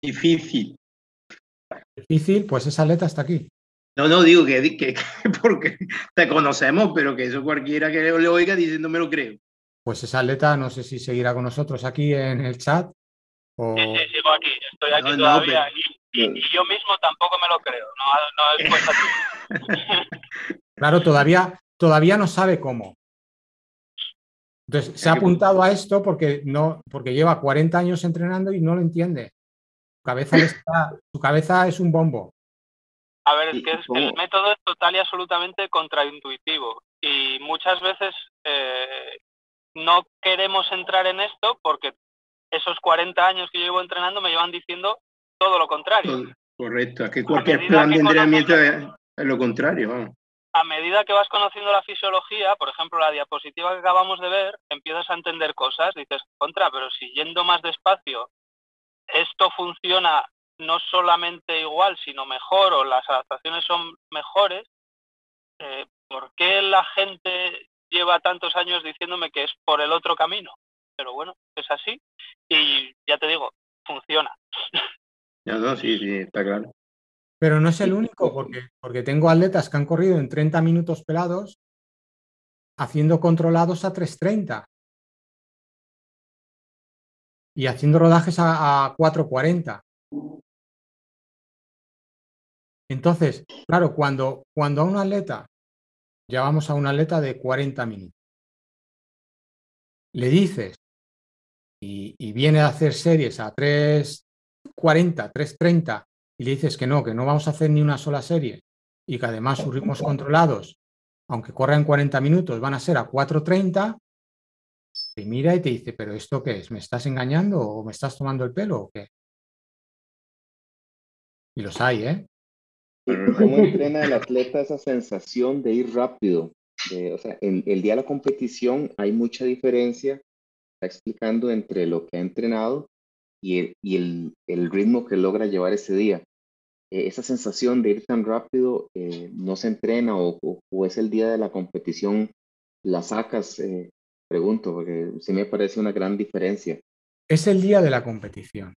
Difícil. Difícil, pues esa atleta está aquí. No, no, digo que, que, porque te conocemos, pero que eso cualquiera que le oiga dice no me lo creo. Pues esa atleta no sé si seguirá con nosotros aquí en el chat. O... Sí, sí, sigo aquí, estoy aquí todavía y, yo mismo tampoco me lo creo, no, no es claro, todavía, todavía no sabe cómo. Entonces, se ha apuntado a esto porque, no, porque lleva 40 años entrenando y no lo entiende. Su cabeza, su cabeza es un bombo. A ver, es que el método es total y absolutamente contraintuitivo y muchas veces eh, no queremos entrar en esto porque esos 40 años que yo llevo entrenando me llevan diciendo todo lo contrario. Correcto, es que cualquier plan de entrenamiento es, lo contrario. A medida que vas conociendo la fisiología, por ejemplo, la diapositiva que acabamos de ver, empiezas a entender cosas, dices, contra, pero si yendo más despacio esto funciona no solamente igual, sino mejor o las adaptaciones son mejores, eh, ¿por qué la gente lleva tantos años diciéndome que es por el otro camino? Pero bueno, es así y ya te digo, funciona. No, no, sí, sí, está claro. Pero no es el único, porque, porque tengo atletas que han corrido en 30 minutos pelados haciendo controlados a 3.30 y haciendo rodajes a, a 4.40. Entonces, claro, cuando, cuando a un atleta, ya vamos a un atleta de 40 minutos, le dices y, viene a hacer series a 3.40, 3.30 y le dices que no, que no vamos a hacer ni una sola serie y que además sus ritmos controlados, aunque corran 40 minutos, van a ser a 4.30, te mira y te dice, pero ¿esto qué es? ¿Me estás engañando o me estás tomando el pelo o qué? Y los hay, ¿eh? ¿Cómo entrena el atleta esa sensación de ir rápido? o sea, en el día de la competición hay mucha diferencia, está explicando entre lo que ha entrenado y el, el, el ritmo que logra llevar ese día. Eh, esa sensación de ir tan rápido eh, no se entrena o, o, es el día de la competición, la sacas, eh, pregunto, porque sí me parece una gran diferencia. Es el día de la competición.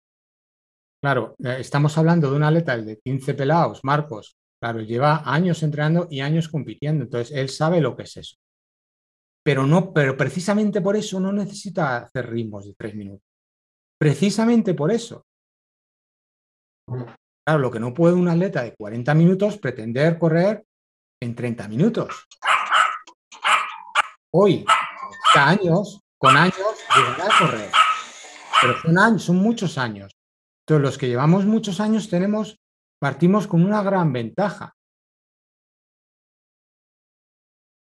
Claro, eh, estamos hablando de un atleta, el de 15 pelados, Marcos, claro, lleva años entrenando y años compitiendo, entonces él sabe lo que es eso. Pero, no, pero precisamente por eso no necesita hacer ritmos de tres minutos. Precisamente por eso. Claro, lo que no puede un atleta de 40 minutos pretender correr en 30 minutos. Hoy, años, con años, llegará a correr. Pero son años, son muchos años. Entonces, los que llevamos muchos años tenemos, partimos con una gran ventaja.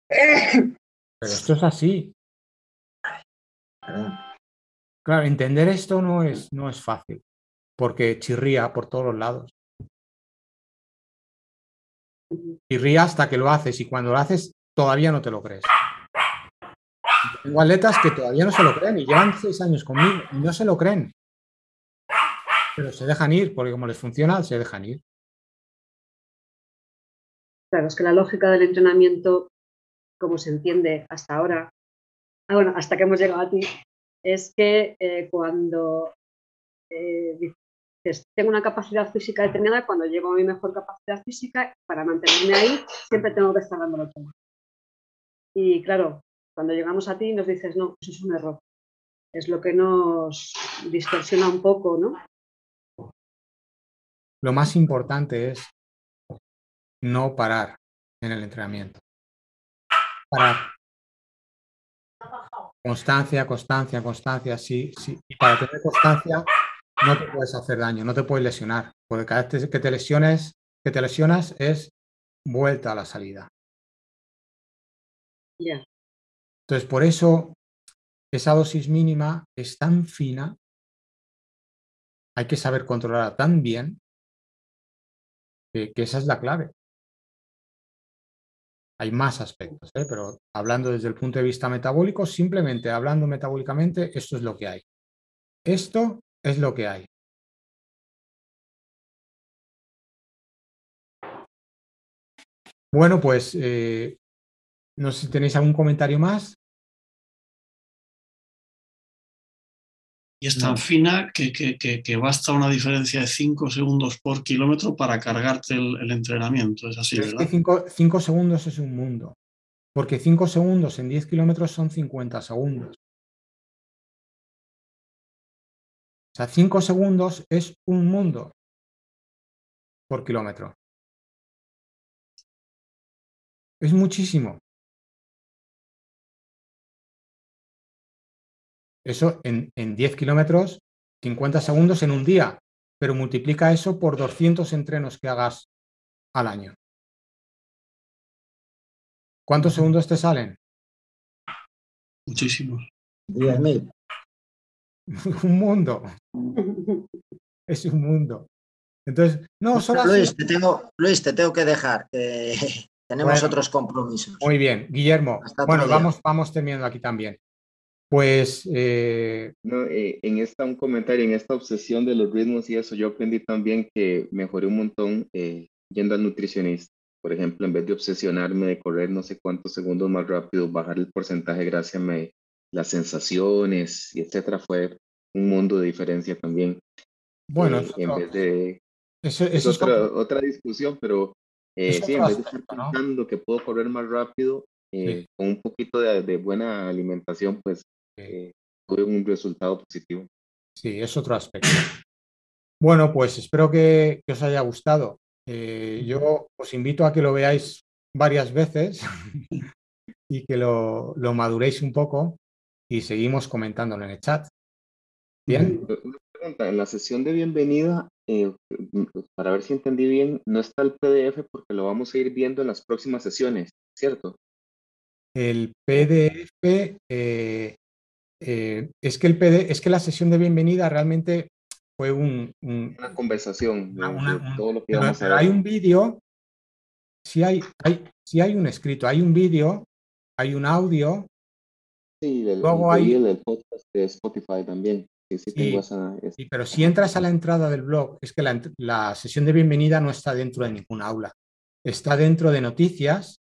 Pero esto es así. Claro, entender esto no es, no es fácil, porque chirría por todos los lados. Chirría hasta que lo haces y cuando lo haces todavía no te lo crees. Tengo atletas que todavía no se lo creen y llevan seis años conmigo y no se lo creen. Pero se dejan ir, porque como les funciona, se dejan ir. Claro, es que la lógica del entrenamiento, como se entiende hasta ahora, ah, bueno, hasta que hemos llegado a ti, es que eh, cuando eh, tengo una capacidad física determinada, cuando llego a mi mejor capacidad física, para mantenerme ahí, siempre tengo que estar dándolo todo. Y claro, cuando llegamos a ti nos dices, no, eso es un error. Es lo que nos distorsiona un poco, ¿no? Lo más importante es no parar en el entrenamiento. Parar. Constancia, constancia, constancia, sí, sí. Y para tener constancia no te puedes hacer daño, no te puedes lesionar, porque cada vez que te lesiones, que te lesionas es vuelta a la salida. Entonces, por eso esa dosis mínima es tan fina, hay que saber controlarla tan bien, que, esa es la clave. Hay más aspectos, ¿eh? pero hablando desde el punto de vista metabólico, simplemente hablando metabólicamente, esto es lo que hay. Esto es lo que hay. Bueno, pues eh, no sé si tenéis algún comentario más. Y es tan fina que, basta una diferencia de 5 segundos por kilómetro para cargarte el, entrenamiento. Es así, ¿verdad? 5 segundos es un mundo. Porque 5 segundos en 10 kilómetros son 50 segundos. O sea, 5 segundos es un mundo por kilómetro. Es muchísimo. Eso en, 10 kilómetros, 50 segundos en un día, pero multiplica eso por 200 entrenos que hagas al año. ¿Cuántos segundos te salen? Muchísimos. 10.000. un mundo. es un mundo. Entonces, no, solo Luis, te tengo, Luis, te tengo que dejar, que tenemos otros compromisos. Muy bien, Guillermo. bueno, vamos, vamos terminando aquí también. Pues... Eh, no, eh, en esta, un comentario, en esta obsesión de los ritmos y eso, yo aprendí también que mejoré un montón eh, yendo al nutricionista. Por ejemplo, en vez de obsesionarme de correr no sé cuántos segundos más rápido, bajar el porcentaje gracias a las sensaciones y etcétera, fue un mundo de diferencia también. Bueno, eh, en vez de... Eso, es otra, otra, discusión, pero eh, sí, en vez de estar pensando que puedo correr más rápido, eh, con un poquito de, buena alimentación, pues tuve un resultado positivo. Sí, es otro aspecto. Bueno, pues espero que, que os haya gustado. yo os invito a que lo veáis varias veces y que lo, lo maduréis un poco y seguimos comentándolo en el chat. Bien. Una pregunta, en la sesión de bienvenida, eh, para ver si entendí bien, no está el PDF porque lo vamos a ir viendo en las próximas sesiones, ¿cierto? El PDF, eh, eh, es, que el PD, es que la sesión de bienvenida realmente fue un, una conversación todo lo que pero, hay un vídeo, si hay, hay, si hay un escrito, hay un vídeo, hay un audio Sí, el, Luego hay... el podcast de Spotify también. Sí, pero si entras a la entrada del blog, es que la, sesión de bienvenida no está dentro de ningún aula. Está dentro de noticias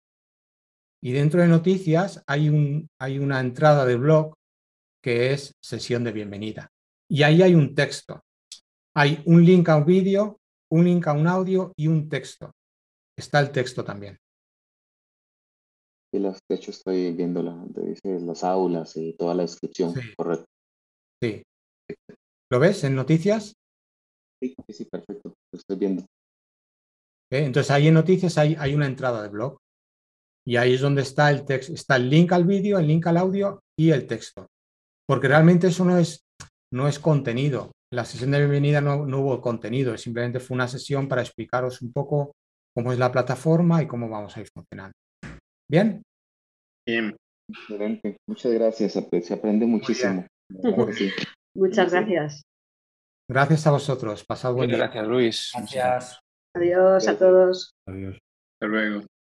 y dentro de noticias hay, un, hay una entrada del blog que es sesión de bienvenida. Y ahí hay un texto. Hay un link a un vídeo, un link a un audio y un texto. Está el texto también. Y los, de hecho estoy viendo la, las aulas y toda la descripción, correcto. Sí. ¿Lo ves en noticias? Sí, sí, perfecto. Lo estoy viendo. Entonces ahí en noticias hay, hay una entrada de blog. Y ahí es donde está el texto, está el link al vídeo, el link al audio y el texto. Porque realmente eso no es, no es contenido. La sesión de bienvenida no, no hubo contenido, simplemente fue una sesión para explicaros un poco cómo es la plataforma y cómo vamos a ir funcionando. ¿Bien? Bien. Excelente. Muchas gracias. Se aprende muchísimo. Muchas gracias. Gracias a vosotros. Pasad buen día. Gracias, Luis. Gracias. Adiós a todos. Adiós. Hasta luego.